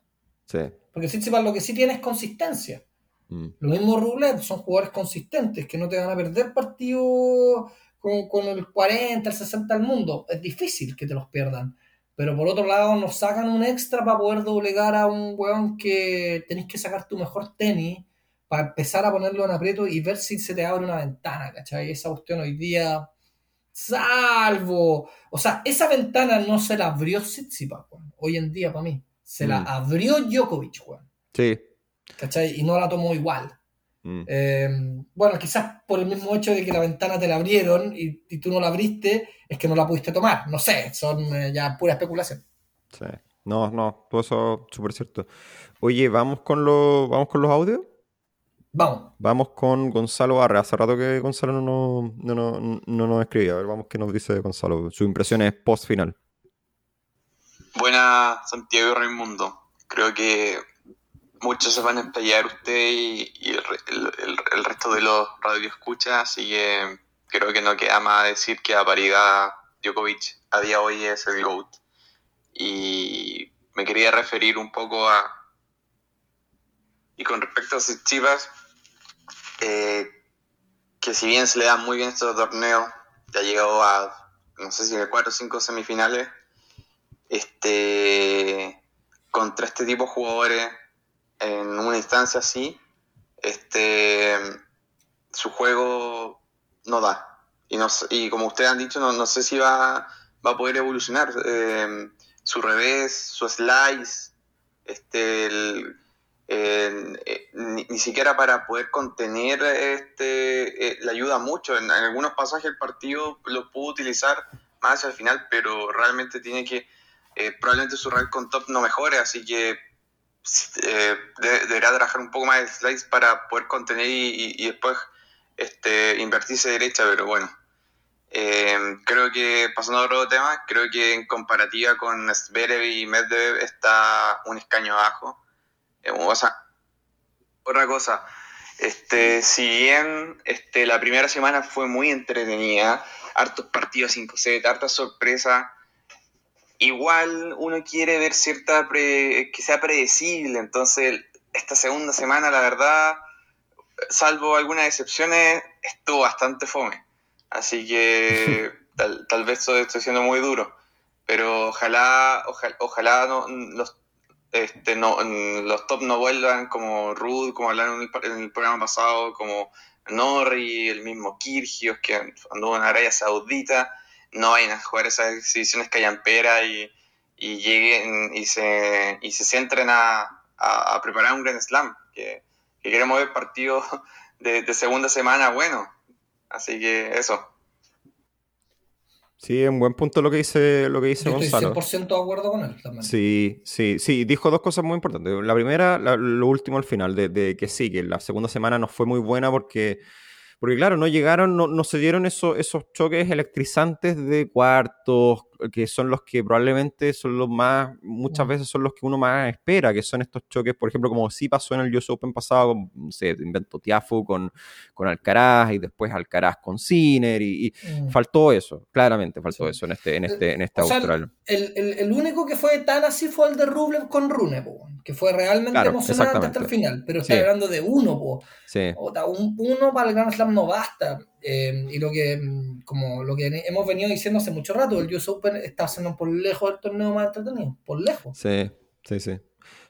sí. Porque Tsitsipas lo que sí tiene es consistencia. Mm. Lo mismo Rublev, son jugadores consistentes que no te van a perder partidos con, con el 40, el 60 del mundo. Es difícil que te los pierdan. Pero por otro lado, nos sacan un extra para poder doblegar a un weón que tenés que sacar tu mejor tenis para empezar a ponerlo en aprieto y ver si se te abre una ventana, ¿cachai? Esa cuestión hoy día, salvo. O sea, esa ventana no se la abrió Tsitsipas. Hoy en día, para mí. Se la Mm. abrió Djokovic, weón. Sí. ¿Cachai? Y no la tomó igual. Mm. Eh, bueno, quizás por el mismo hecho de que la ventana te la abrieron y, y tú no la abriste, es que no la pudiste tomar. No sé, son eh, ya pura especulación. Sí. No, no, todo eso súper cierto. Oye, ¿vamos con, los, ¿vamos con los audios? Vamos. Vamos con Gonzalo Barra. Hace rato que Gonzalo no, nos- no, no, no nos escribía. A ver, vamos qué nos dice Gonzalo. Su impresión es post final. Santiago y Raimundo. Creo que muchos se van a explayar usted y, y el, el- resto de los radioescuchas, así que creo que no queda más decir que a paridad Djokovic a día de hoy es el GOAT. Y me quería referir un poco a... Y con respecto a Chivas, eh, que si bien se le da muy bien este torneo, ya llegó a, no sé si de 4 o 5 semifinales, este contra este tipo de jugadores en una instancia así, este su juego no da. Y, no, y como ustedes han dicho, no, no sé si va, va a poder evolucionar. Eh, su revés, su slice, este, el- el- eh, ni, ni siquiera para poder contener este eh, le ayuda mucho. En, algunos pasajes del partido lo pudo utilizar más hacia el final, pero realmente tiene que eh, probablemente su rank con top no mejore, así que eh, de- deberá trabajar un poco más de slides para poder contener y, y- después este, invertirse derecha, pero bueno. Eh, creo que, pasando a otro tema, creo que en comparativa con Zverev y Medvedev está un escaño abajo. O sea, otra cosa, este, si bien este, la primera semana fue muy entretenida, hartos partidos 5 set, hartas sorpresas, igual uno quiere ver cierta pre- que sea predecible, entonces esta segunda semana la verdad, salvo algunas excepciones, estuvo bastante fome, así que <laughs> tal, tal vez estoy, siendo muy duro, pero ojalá, ojalá, ojalá no, los, este, no, los top no vuelvan como Ruth, como hablaron en el, par- en el programa pasado, como Norri, el mismo Kirgios que anduvo en Arabia Saudita, no vayan a jugar esas exhibiciones callamperas y, y lleguen y se, y se centren a, a, a preparar un Grand Slam, que, que queremos ver partidos <laughs> de, de segunda semana bueno. Así que eso. Sí, es un buen punto lo que dice, lo que dice Yo estoy Gonzalo. 100% de acuerdo con él también. Sí, sí, sí, dijo dos cosas muy importantes. La primera, la- lo último al final, de, de que sí, que la segunda semana no fue muy buena porque, porque claro, no llegaron, no, no se dieron esos, esos choques electrizantes de cuartos, que son los que probablemente son los más, muchas Mm. veces son los que uno más espera, que son estos choques, por ejemplo, como sí pasó en el US Open pasado, con, no sé, invento Tiafu con, con Alcaraz y después Alcaraz con Sinner y, y Mm. faltó eso, claramente faltó Sí. eso en este, en este, en este O sea, Austral. El, el- el único que fue tan así fue el de Rublev con Rune, po, que fue realmente Claro, emocionante hasta el final. Pero Sí. estoy hablando de uno, po. Sí. Ota, un, uno para el Grand Slam no basta. Eh, y lo que, mm, como lo que hemos venido diciendo hace mucho rato, el US Open está siendo por lejos el torneo más entretenido. Por lejos. Sí, sí, sí.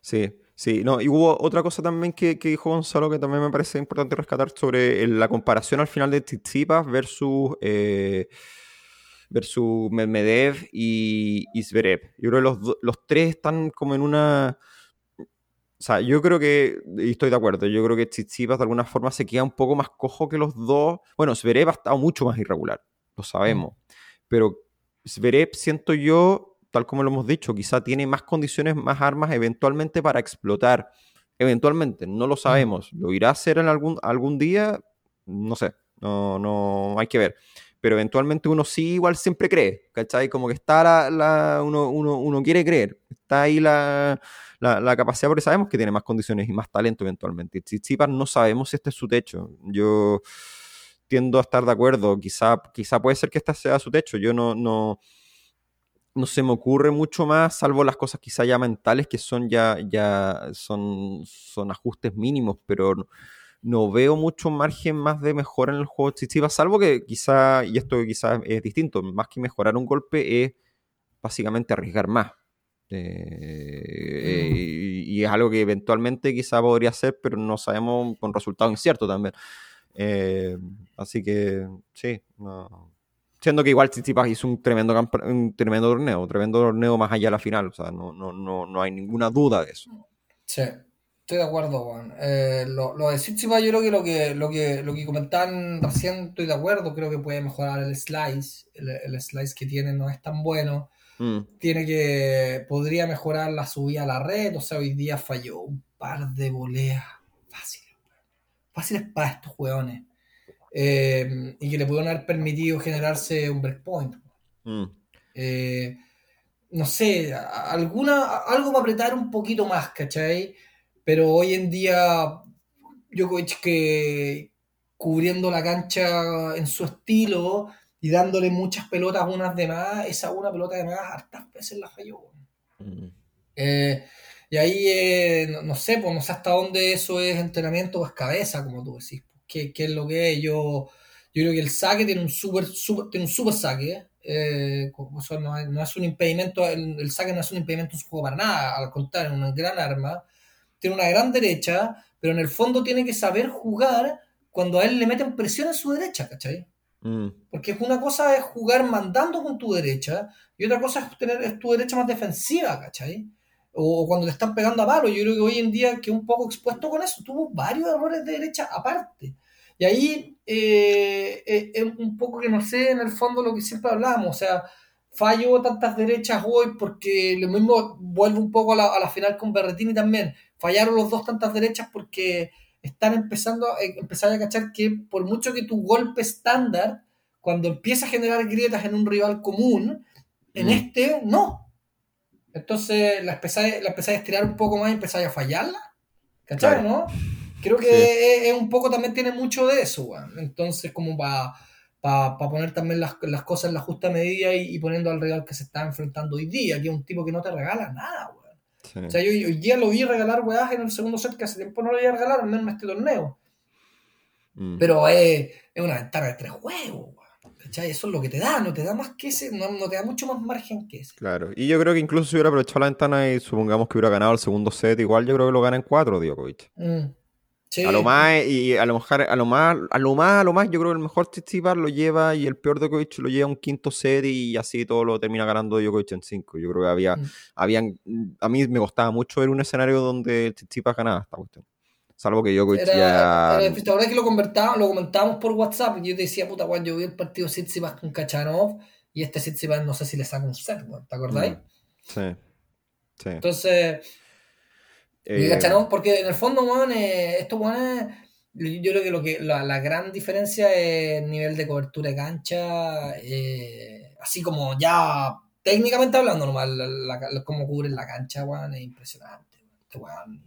Sí, sí. No, y hubo otra cosa también que, que dijo Gonzalo que también me parece importante rescatar sobre la comparación al final de Tsitsipas versus, eh, versus Medvedev y, Zverev. Yo creo que los, los tres están como en una... O sea, yo creo que, y estoy de acuerdo, yo creo que Tsitsipas de alguna forma se queda un poco más cojo que los dos. Bueno, Zverev ha estado mucho más irregular, lo sabemos. Pero Zverev, siento yo, tal como lo hemos dicho, quizá tiene más condiciones, más armas eventualmente para explotar. Eventualmente, no lo sabemos. ¿Lo irá a hacer en algún, algún día? No sé, no, no hay que ver. Pero eventualmente uno sí igual siempre cree, ¿cachai? Como que está la, la- uno, uno, uno quiere creer, está ahí la, la, la capacidad, porque sabemos que tiene más condiciones y más talento eventualmente. Tsitsipas no sabemos si este es su techo. Yo tiendo a estar de acuerdo, quizá, quizá puede ser que este sea su techo. Yo no, no, no se me ocurre mucho más, salvo las cosas quizá ya mentales, que son ya, ya son, son ajustes mínimos, pero no, no veo mucho margen más de mejora en el juego de Tsitsipas, salvo que quizá, y esto quizá es distinto, más que mejorar un golpe es básicamente arriesgar más. Eh, y, y es algo que eventualmente quizá podría ser, pero no sabemos con resultado incierto también. Eh, así que sí, no. siendo que igual Tsitsipas hizo un tremendo, un tremendo torneo, un tremendo torneo más allá de la final, o sea, no, no, no, no hay ninguna duda de eso. Sí, estoy de acuerdo, Juan. Eh, lo, lo de Tsitsipas, yo creo que lo que, lo que lo que comentaban recién estoy de acuerdo, creo que puede mejorar el slice, el, el slice que tiene no es tan bueno. Mm, tiene que podría mejorar la subida a la red, o sea, hoy día falló un par de voleas fáciles, fáciles para estos juegones, Eh, y que le pudieron haber permitido generarse un breakpoint. mm, Eh, no sé, a- alguna, algo para apretar un poquito más, ¿cachai? Pero hoy en día, Djokovic que cubriendo la cancha en su estilo y dándole muchas pelotas unas de más, esa una pelota de más hartas veces la falló. mm. Eh, y ahí, eh, no, no sé, pues no sé hasta dónde eso es entrenamiento o es cabeza, como tú decís. ¿Qué, qué es lo que es? Yo, yo creo que el saque tiene un super, super- tiene un super saque. eh, eso no, es, no es un impedimento, el, el saque no es un impedimento en su juego para nada, al contrario, es una gran arma. Tiene una gran derecha, pero en el fondo tiene que saber jugar cuando a él le meten presión en su derecha, ¿cachai? Mm, Porque una cosa es jugar mandando con tu derecha y otra cosa es tener es tu derecha más defensiva, ¿cachai? O, o cuando te están pegando a palo. Yo creo que hoy en día que un poco expuesto con eso, tuvo varios errores de derecha aparte. Y ahí eh, eh, es un poco que no sé en el fondo lo que siempre hablábamos, o sea, fallo tantas derechas hoy porque lo mismo vuelve un poco a la, a la final con Berretini también. Fallaron los dos tantas derechas porque están empezando a eh, empezar a cachar que por mucho que tu golpe estándar, cuando empieza a generar grietas en un rival común, en Mm. este no. Entonces la empezáis, la a estirar un poco más y empezáis a fallarla. ¿Cachai, Claro. no? Creo que Sí. es, es un poco también tiene mucho de eso, weón. Entonces, como para poner también las, las cosas en la justa medida y, y poniendo al rival que se está enfrentando hoy día, que es un tipo que no te regala nada, weón. Sí. O sea, yo hoy día lo vi regalar weas en el segundo set que hace tiempo no lo iba a regalar, al menos en este torneo. Mm. Pero es, es una ventana de tres juegos. ¿Cachai? Eso es lo que te da, no te da más que ese, no, no te da mucho más margen que ese. Claro, y yo creo que incluso si hubiera aprovechado la ventana y supongamos que hubiera ganado el segundo set, igual yo creo que lo gana en cuatro, Djokovic. Mm. Sí. A lo más, y a lo mejor, a lo más, a lo más, a lo más, yo creo que el mejor Tsitsipas lo lleva y el peor Djokovic lo lleva a un quinto set y así todo lo termina ganando Djokovic en cinco. Yo creo que había, Mm. habían, a mí me costaba mucho ver un escenario donde Tsitsipas ganaba esta cuestión. Salvo que Djokovic Era, ya... era difícil. Ahora que lo comentábamos, lo comentábamos por WhatsApp, y yo te decía, puta, weón, yo vi el partido Tsitsipas con Kachanov y este Tsitsipas no sé si le saca un set, ¿te acordáis? Mm, Sí. Sí. Entonces, Eh, porque en el fondo, weón, eh, estos yo creo que, lo que la, la gran diferencia es el nivel de cobertura de cancha, eh, así como ya técnicamente hablando, normal, la, la- cómo cubren la cancha, weón, es impresionante. Este weón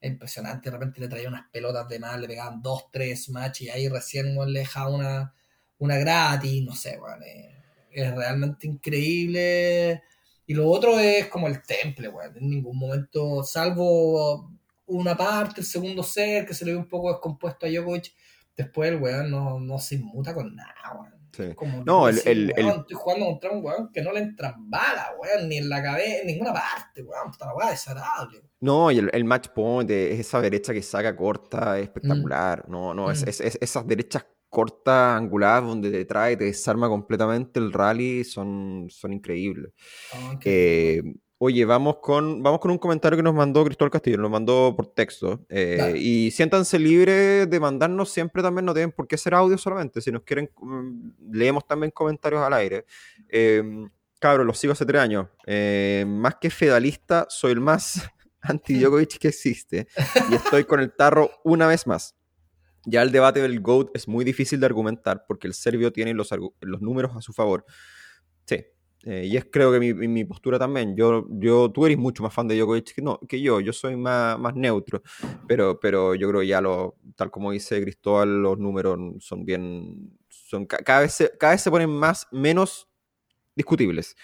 es impresionante, de repente le traía unas pelotas de más, le pegaban dos, tres match y ahí recién weón, le dejaba una, una gratis, no sé, weón, es, es realmente increíble. Y lo otro es como el temple, weón. En ningún momento, salvo una parte, el segundo set, que se le ve un poco descompuesto a Djokovic, después el weón no, no se inmuta con nada, weón. sí. Como No, el- decir, el- weón, el- estoy jugando contra un weón que no le entran balas, weón, ni en la cabeza, en ninguna parte, weón. Puta la weá desagradable. No, y el, el match point es esa derecha que saca corta, es espectacular. No, no, es, Mm. es- es- esas derechas cortas, angulares, donde te trae, te desarma completamente el rally, son, son increíbles. Ah, Eh, oye, vamos con, vamos con un comentario que nos mandó Cristóbal Castillo, nos mandó por texto. eh, y siéntanse libres de mandarnos siempre también, no tienen por qué ser audio solamente. Si nos quieren, mm, leemos también comentarios al aire. Eh, cabros, los sigo hace tres años. Eh, más que fedalista, soy el más <laughs> anti-Djokovic que existe. Y estoy con el tarro una vez más. Ya el debate del GOAT es muy difícil de argumentar porque el serbio tiene los, números a su favor. Sí, eh, y es creo que mi, postura también. Yo, yo, tú eres mucho más fan de Djokovic que, no, que yo, yo soy más, más neutro, pero, pero yo creo ya, lo, tal como dice Cristóbal, los números son bien, son, ca- cada, vez se, cada vez se ponen más, menos discutibles.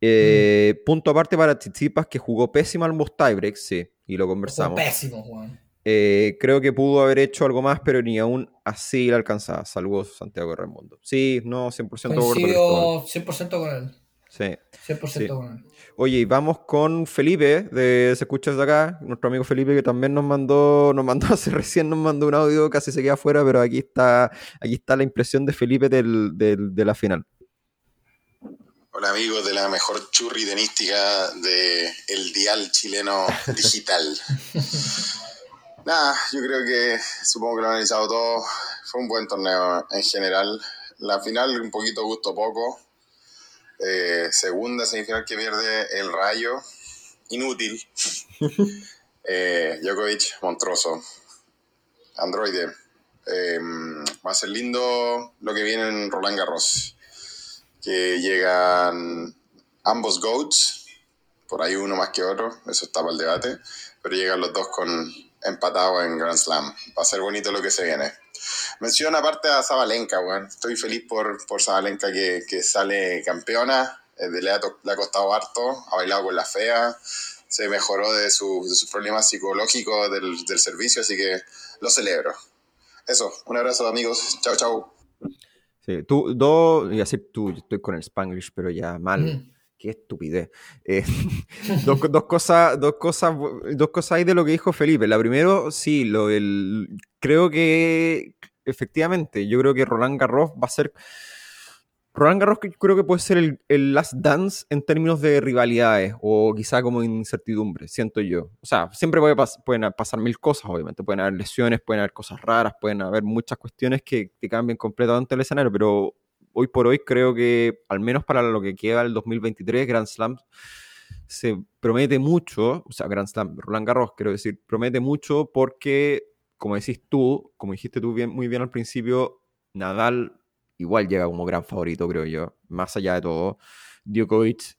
Eh, Punto aparte para Tsitsipas, que jugó pésimo al most tiebreak, sí, y lo conversamos. pésimo, Juan. Eh, creo que pudo haber hecho algo más, pero ni aún así le alcanzaba. Saludos, Santiago Raimundo. Sí, no, 100% de acuerdo con esto. Coincido 100% con él. Sí. 100% Sí. con él. Oye, y vamos con Felipe de Se Escucha Desde Acá, nuestro amigo Felipe que también nos mandó, nos mandó <laughs> hace recién, nos mandó un audio, casi se queda afuera, pero aquí está, aquí está la impresión de Felipe del, del- de la final. Hola amigos de la mejor churri tenística de el dial chileno <laughs> digital. Nada, yo creo que supongo que lo han analizado todo. Fue un buen torneo en general. La final un poquito gusto poco. Eh, segunda semifinal que pierde el Rayo. Inútil. <laughs> Eh, Djokovic, monstruoso. Androide. Eh, va a ser lindo lo que viene en Roland Garros que llegan ambos GOATs, por ahí uno más que otro, eso está para el debate, pero llegan los dos con empatados en Grand Slam. Va a ser bonito lo que se viene. Menciona aparte a Zabalenka, weón. Estoy feliz por, por Zabalenka que, que sale campeona. Eh, le, ha, le ha costado harto, ha bailado con la fea, se mejoró de, su- de sus problemas psicológicos del, del servicio, así que lo celebro. Eso, un abrazo amigos, chao chao. Sí, tú, dos, y así tú, yo estoy con el Spanglish, pero ya mal. Ujú. Qué estupidez. Eh, <laughs> dos, cosas, dos cosas, dos cosas hay de lo que dijo Felipe. La primero, sí, lo del, creo que efectivamente, yo creo que Roland Garros va a ser Roland Garros creo que puede ser el, el last dance en términos de rivalidades o quizá como incertidumbre, siento yo. O sea, siempre pueden pasar mil cosas, obviamente. Pueden haber lesiones, pueden haber cosas raras, pueden haber muchas cuestiones que, que cambien completamente el escenario, pero hoy por hoy creo que, al menos para lo que queda el 2023, Grand Slam se promete mucho, o sea, Grand Slam, Roland Garros, quiero decir, promete mucho porque, como decís tú, como dijiste tú bien, muy bien al principio, Nadal igual llega como gran favorito, creo yo, más allá de todo. Djokovic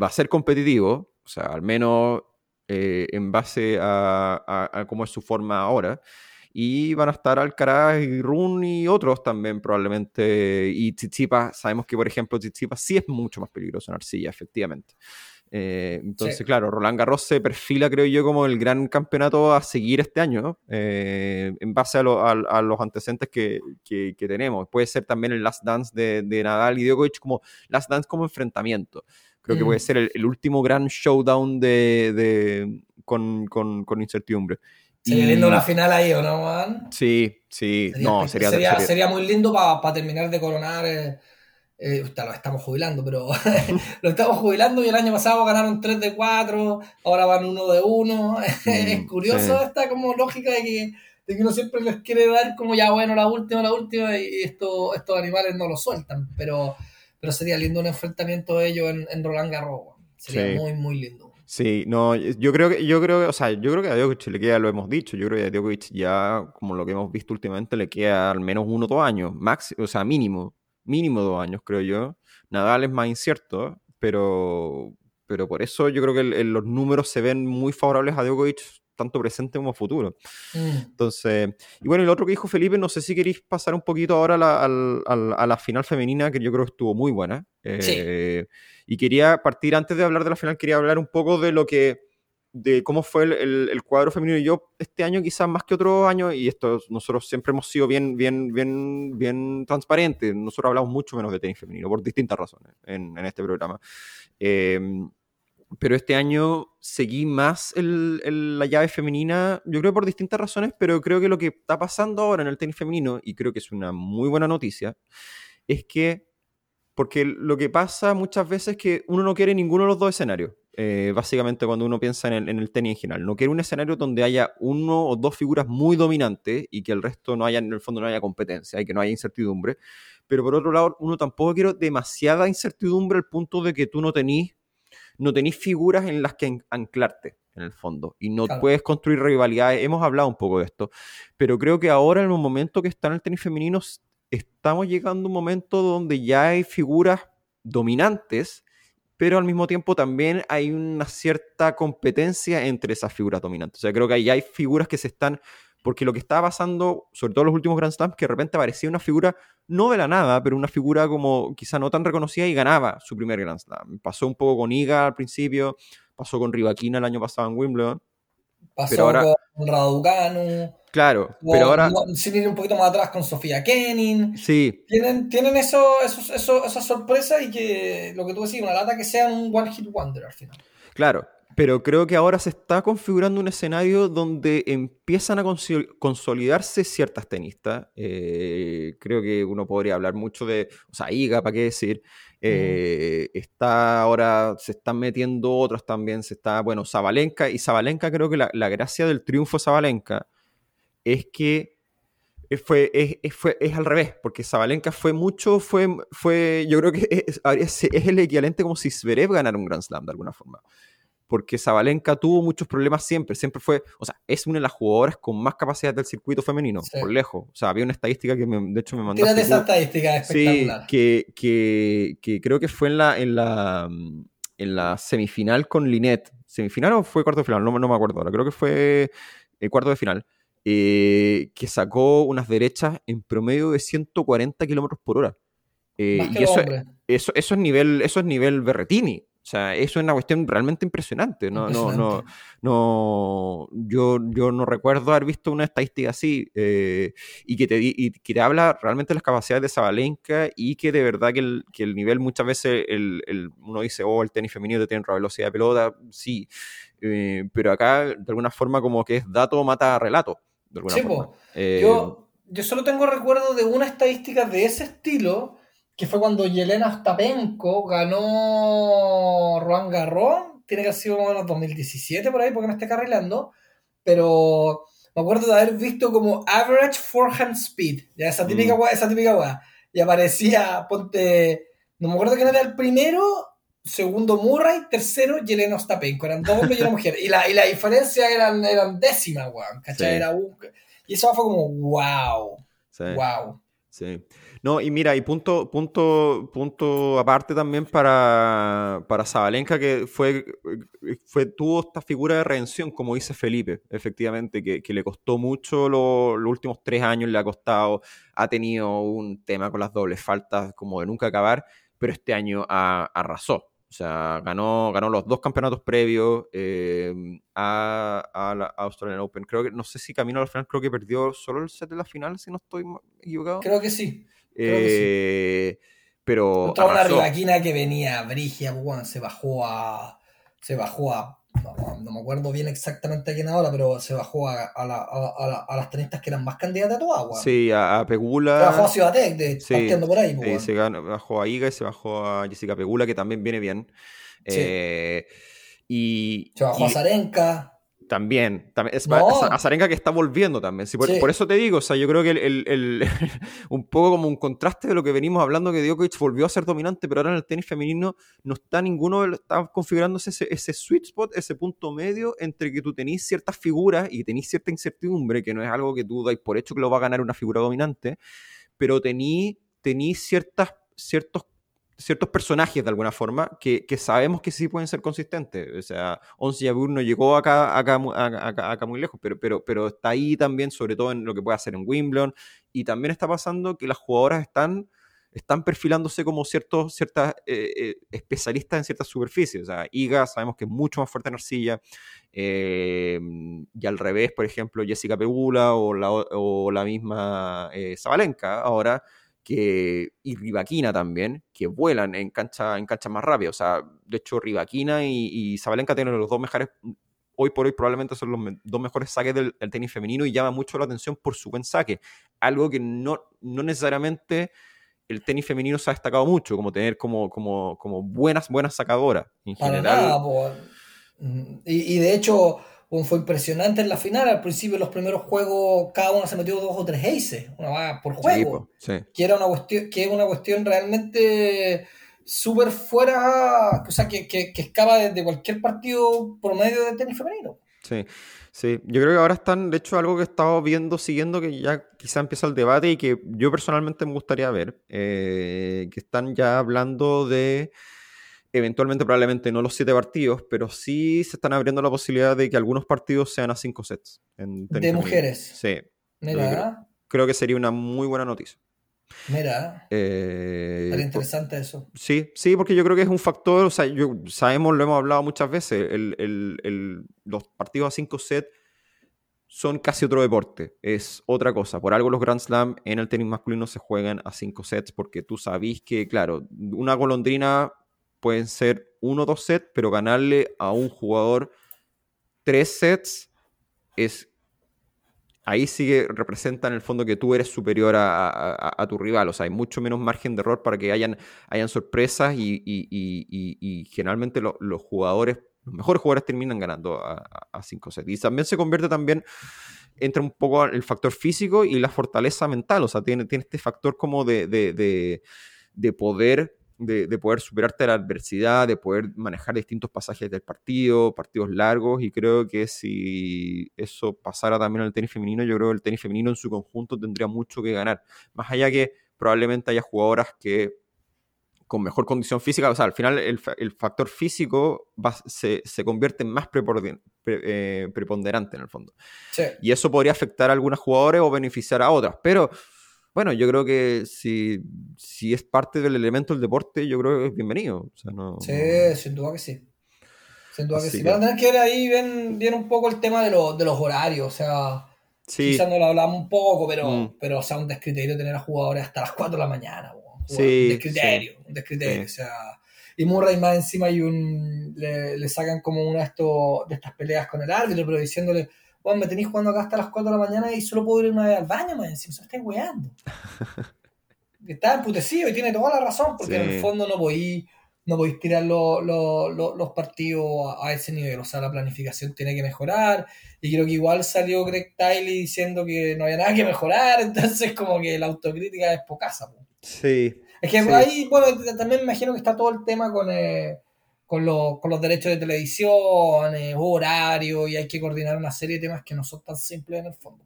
va a ser competitivo, o sea, al menos eh, en base a, cómo es su forma ahora. Y van a estar Alcaraz y Run y otros también probablemente. Y Tsitsipas, sabemos que por ejemplo Tsitsipas sí es mucho más peligroso en arcilla, efectivamente. Eh, entonces, Sí. claro, Roland Garros se perfila, creo yo, como el gran campeonato a seguir este año, ¿no? Eh, en base a, lo- a- a los antecedentes que, que- que tenemos. Puede ser también el Last Dance de, de Nadal y Djokovic como Last Dance como enfrentamiento. Creo que Mm. puede ser el, el último gran showdown de, de- con, con- con incertidumbre. Sería Y- lindo una final ahí, ¿o no, Juan? Sí, sí, Sería, no, sería, sería, sería- sería muy lindo para terminar de coronar. Eh, eh, lo estamos jubilando, pero <laughs> lo estamos jubilando y el año pasado ganaron 3 de 4, ahora van 1 de 1. <laughs> es curioso sí. esta como lógica de que, de que uno siempre les quiere dar como ya bueno la última, la última y esto, estos animales no lo sueltan, pero, pero sería lindo un enfrentamiento de ellos en, en Roland Garros. Sería Sí. muy, muy lindo. Sí, no, yo creo que, yo creo que, o sea, yo creo que a Djokovic le queda, lo hemos dicho, yo creo que a Djokovic ya, como lo que hemos visto últimamente, le queda al menos uno o dos años, max, o sea, mínimo, mínimo dos años, creo yo. Nadal es más incierto, pero, pero por eso yo creo que los números se ven muy favorables a Djokovic, tanto presente como futuro. Mm. Entonces, y bueno, lo otro que dijo Felipe, no sé si queréis pasar un poquito ahora a la, al- al- a la final femenina, que yo creo que estuvo muy buena. Eh, Y quería partir, antes de hablar de la final, quería hablar un poco de lo que, de cómo fue el, el- el cuadro femenino. Yo este año quizás más que otros años, y esto nosotros siempre hemos sido bien, bien, bien, bien transparentes, nosotros hablamos mucho menos de tenis femenino, por distintas razones, en, en este programa. Eh, pero este año seguí más la llave femenina, yo creo por distintas razones, pero creo que lo que está pasando ahora en el tenis femenino, y creo que es una muy buena noticia, es que, porque lo que pasa muchas veces es que uno no quiere ninguno de los dos escenarios, eh, básicamente cuando uno piensa en el, en el tenis en general, no quiere un escenario donde haya uno o dos figuras muy dominantes y que el resto no haya, en el fondo no haya competencia y que no haya incertidumbre, pero por otro lado, uno tampoco quiere demasiada incertidumbre al punto de que tú no tenís no tenéis figuras en las que an- anclarte, en el fondo, y no Claro. puedes construir rivalidades. Hemos hablado un poco de esto, pero creo que ahora, en el momento que está en el tenis femenino, estamos llegando a un momento donde ya hay figuras dominantes, pero al mismo tiempo también hay una cierta competencia entre esas figuras dominantes. O sea, creo que ahí hay figuras que se están porque lo que estaba pasando, sobre todo en los últimos Grand Slams, que de repente aparecía una figura, no de la nada, pero una figura como quizá no tan reconocida y ganaba su primer Grand Slam. Pasó un poco con Iga al principio, pasó con Rivaquina el año pasado en Wimbledon. Pasó Pero ahora- con Raducanu. Claro, o- pero ahora Sin ir un poquito más atrás con Sofía Kenin. sí, Tienen, tienen eso, esos, eso- esas sorpresas y que lo que tú decís, una lata que sea un One Hit Wonder al final. Claro, pero creo que ahora se está configurando un escenario donde empiezan a consol- consolidarse ciertas tenistas. Eh, creo que uno podría hablar mucho de, o sea, Iga, ¿para qué decir? Eh, Está ahora, se están metiendo otros también, se está, bueno, Zabalenka, y Zabalenka creo que la, la gracia del triunfo de Zabalenka es que fue, es, fue, es al revés, porque Zabalenka fue mucho, fue, fue yo creo que <laughs> es, es- es el equivalente como si Zverev ganara un Grand Slam de alguna forma. Porque Zabalenka tuvo muchos problemas siempre, siempre fue, o sea, es una de las jugadoras con más capacidad del circuito femenino, Sí. por lejos. O sea, había una estadística que me- de hecho me mandó. Tírate esa estadística Sí, espectacular. que, que, que creo que fue en la, en la, en la semifinal con Linet. ¿Semifinal o fue cuarto de final? No, me- no me acuerdo ahora. Creo que fue eh, cuarto de final. eh, que sacó unas derechas en promedio de 140 kilómetros por hora. Eh, y eso, eso, eso es nivel, eso es nivel Berretini. O sea, eso es una cuestión realmente impresionante. No, no, no, no, yo, yo no recuerdo haber visto una estadística así eh, y, que te, y que te habla realmente de las capacidades de Zabalenka y que de verdad que el, que el nivel muchas veces el, el- uno dice, oh, el tenis femenino tiene otra velocidad de pelota, sí, eh, pero acá de alguna forma como que es dato mata relato. De alguna Sí, forma. Eh, Yo, yo solo tengo recuerdo de una estadística de ese estilo, que fue cuando Yelena Ostapenko ganó Roland Garros, tiene que haber sido en el 2017 por ahí, porque me esté carrilando, pero me acuerdo de haber visto como average forehand speed, ya esa típica Mm. weá, esa típica weá, y aparecía, ponte, no me acuerdo quién era el primero, segundo Murray, tercero Yelena Ostapenko, eran dos hombres y una mujer, y la, y la diferencia eran, eran décimas, ¿cachai? Sí. Era un- y eso fue como, wow, sí. wow. Sí. No, y mira, y punto, punto, punto aparte también para, para Zabalenka, que fue, fue, tuvo esta figura de redención, como dice Felipe, efectivamente, que, que le costó mucho lo- los últimos tres años, le ha costado, ha tenido un tema con las dobles faltas como de nunca acabar, pero este año ha- arrasó. O sea, ganó, ganó los dos campeonatos previos eh, a, a la Australian Open. Creo que, no sé si camino a la final, creo que perdió solo el set de la final, si no estoy equivocado. Creo que sí. Sí. Eh, Pero Contra una rivaquina que venía brigia, bueno, se bajó a. Se bajó a. No, no me acuerdo bien exactamente a quién ahora, pero se bajó a, a, la- a- a la- a las tenistas que eran más candidatas a todas, weón. Sí, a, a Se Pegula. bajó a Ciudadec, de, Sí, partiendo por ahí, se bajó a Iga y se bajó a Jessica Pegula, que también viene bien. Sí. Eh, y, Se bajó a Zarenka. También, también es, No. a- Zarenka que está volviendo también. Por, Sí. por eso te digo, o sea, yo creo que el, el- el- <laughs> un poco como un contraste de lo que venimos hablando, que Djokovic volvió a ser dominante, pero ahora en el tenis femenino no está ninguno, está configurándose ese, ese sweet spot, ese punto medio entre que tú tenés ciertas figuras y tenés cierta incertidumbre, que no es algo que tú dais por hecho que lo va a ganar una figura dominante, pero tení, tení ciertas, ciertos, ciertos personajes de alguna forma que, que sabemos que sí pueden ser consistentes. O sea, Ons Jabeur no llegó acá, acá, acá- acá muy lejos, pero, pero, pero está ahí también, sobre todo en lo que puede hacer en Wimbledon. Y también está pasando que las jugadoras están, están perfilándose como ciertos, ciertas eh, eh, especialistas en ciertas superficies. O sea, Iga sabemos que es mucho más fuerte en arcilla. eh, y al revés, por ejemplo, Jessica Pegula o la, o la misma eh, Zabalenka ahora que, y Rivaquina también, que vuelan en cancha, en canchas más rápidas. O sea, de hecho, Rivaquina y, y Zabalenka tienen los dos mejores, hoy por hoy probablemente son los me- dos mejores saques del, del tenis femenino y llama mucho la atención por su buen saque. Algo que no, no necesariamente el tenis femenino se ha destacado mucho, como tener como, como, como buenas, buenas sacadoras. En Para general, nada, po. Y, y de hecho, fue impresionante en la final. Al principio, los primeros juegos, cada uno se metió dos o tres aces, una va por juego. sí. que era una cuestión, que es una cuestión realmente súper fuera, o sea, que, que, que escapa desde cualquier partido promedio de tenis femenino. Sí, sí. Yo creo que ahora están, de hecho, algo que he estado viendo, siguiendo, que ya quizá empieza el debate y que yo personalmente me gustaría ver, eh, que están ya hablando de eventualmente probablemente no los siete partidos, pero sí se están abriendo la posibilidad de que algunos partidos sean a cinco sets. en De mujeres. Sí, Mira, creo que sería una muy buena noticia. mira. Eh, por- interesante eso. Sí, sí, porque yo creo que es un factor, o sea, yo, sabemos, lo hemos hablado muchas veces, el- el- el- los partidos a 5 sets son casi otro deporte, es otra cosa. Por algo los Grand Slam en el tenis masculino se juegan a 5 sets, porque tú sabís que, claro, una golondrina pueden ser uno o dos sets, pero ganarle a un jugador tres sets es ahí sí que representa en el fondo que tú eres superior a, a- tu rival. O sea, hay mucho menos margen de error para que hayan, hayan sorpresas y, y- y- generalmente lo- los jugadores, los mejores jugadores terminan ganando a, cinco sets. Y también se convierte también, entra un poco el factor físico y la fortaleza mental. O sea, tiene, tiene este factor como de- de- de poder. De, de poder superarte la adversidad, de poder manejar distintos pasajes del partido, partidos largos, y creo que si eso pasara también al tenis femenino, yo creo que el tenis femenino en su conjunto tendría mucho que ganar. Más allá que probablemente haya jugadoras que con mejor condición física, o sea, al final el, el factor físico va- se, se convierte en más pre- eh, preponderante en el fondo. Sí. Y eso podría afectar a algunas jugadoras o beneficiar a otras. Pero bueno, yo creo que si, si es parte del elemento del deporte, yo creo que es bienvenido. O sea, no, Sí, no- sin duda que sí. Sin duda que Así sí. que- Van a tener que ver ahí bien, bien un poco el tema de, los de los horarios. O sea, sí, quizás no lo hablamos un poco, pero, Mm. pero o sea, un descriterio tener a jugadores hasta las 4 de la mañana. Jugar- Sí, un descriterio, un descriterio. Sí. O sea, y Murray más encima hay un, le, le sacan como una de, estos, de estas peleas con el árbitro, pero diciéndole, bueno, me tenéis jugando acá hasta las 4 de la mañana y solo puedo ir una vez al baño, encima, se me estáis weando. <laughs> Está emputecido y tiene toda la razón, porque en el fondo no podéis no podéis tirar los, los- los- los partidos a, a ese nivel. O sea, la planificación tiene que mejorar. Y creo que igual salió Greg Tiley diciendo que no había nada que mejorar. <laughs> Entonces, como que la autocrítica es pocasa. po. sí, Es que Sí. ahí, bueno, también me imagino que está todo el tema con, eh, con, los, con los derechos de televisión, eh, horario, y hay que coordinar una serie de temas que no son tan simples en el fondo.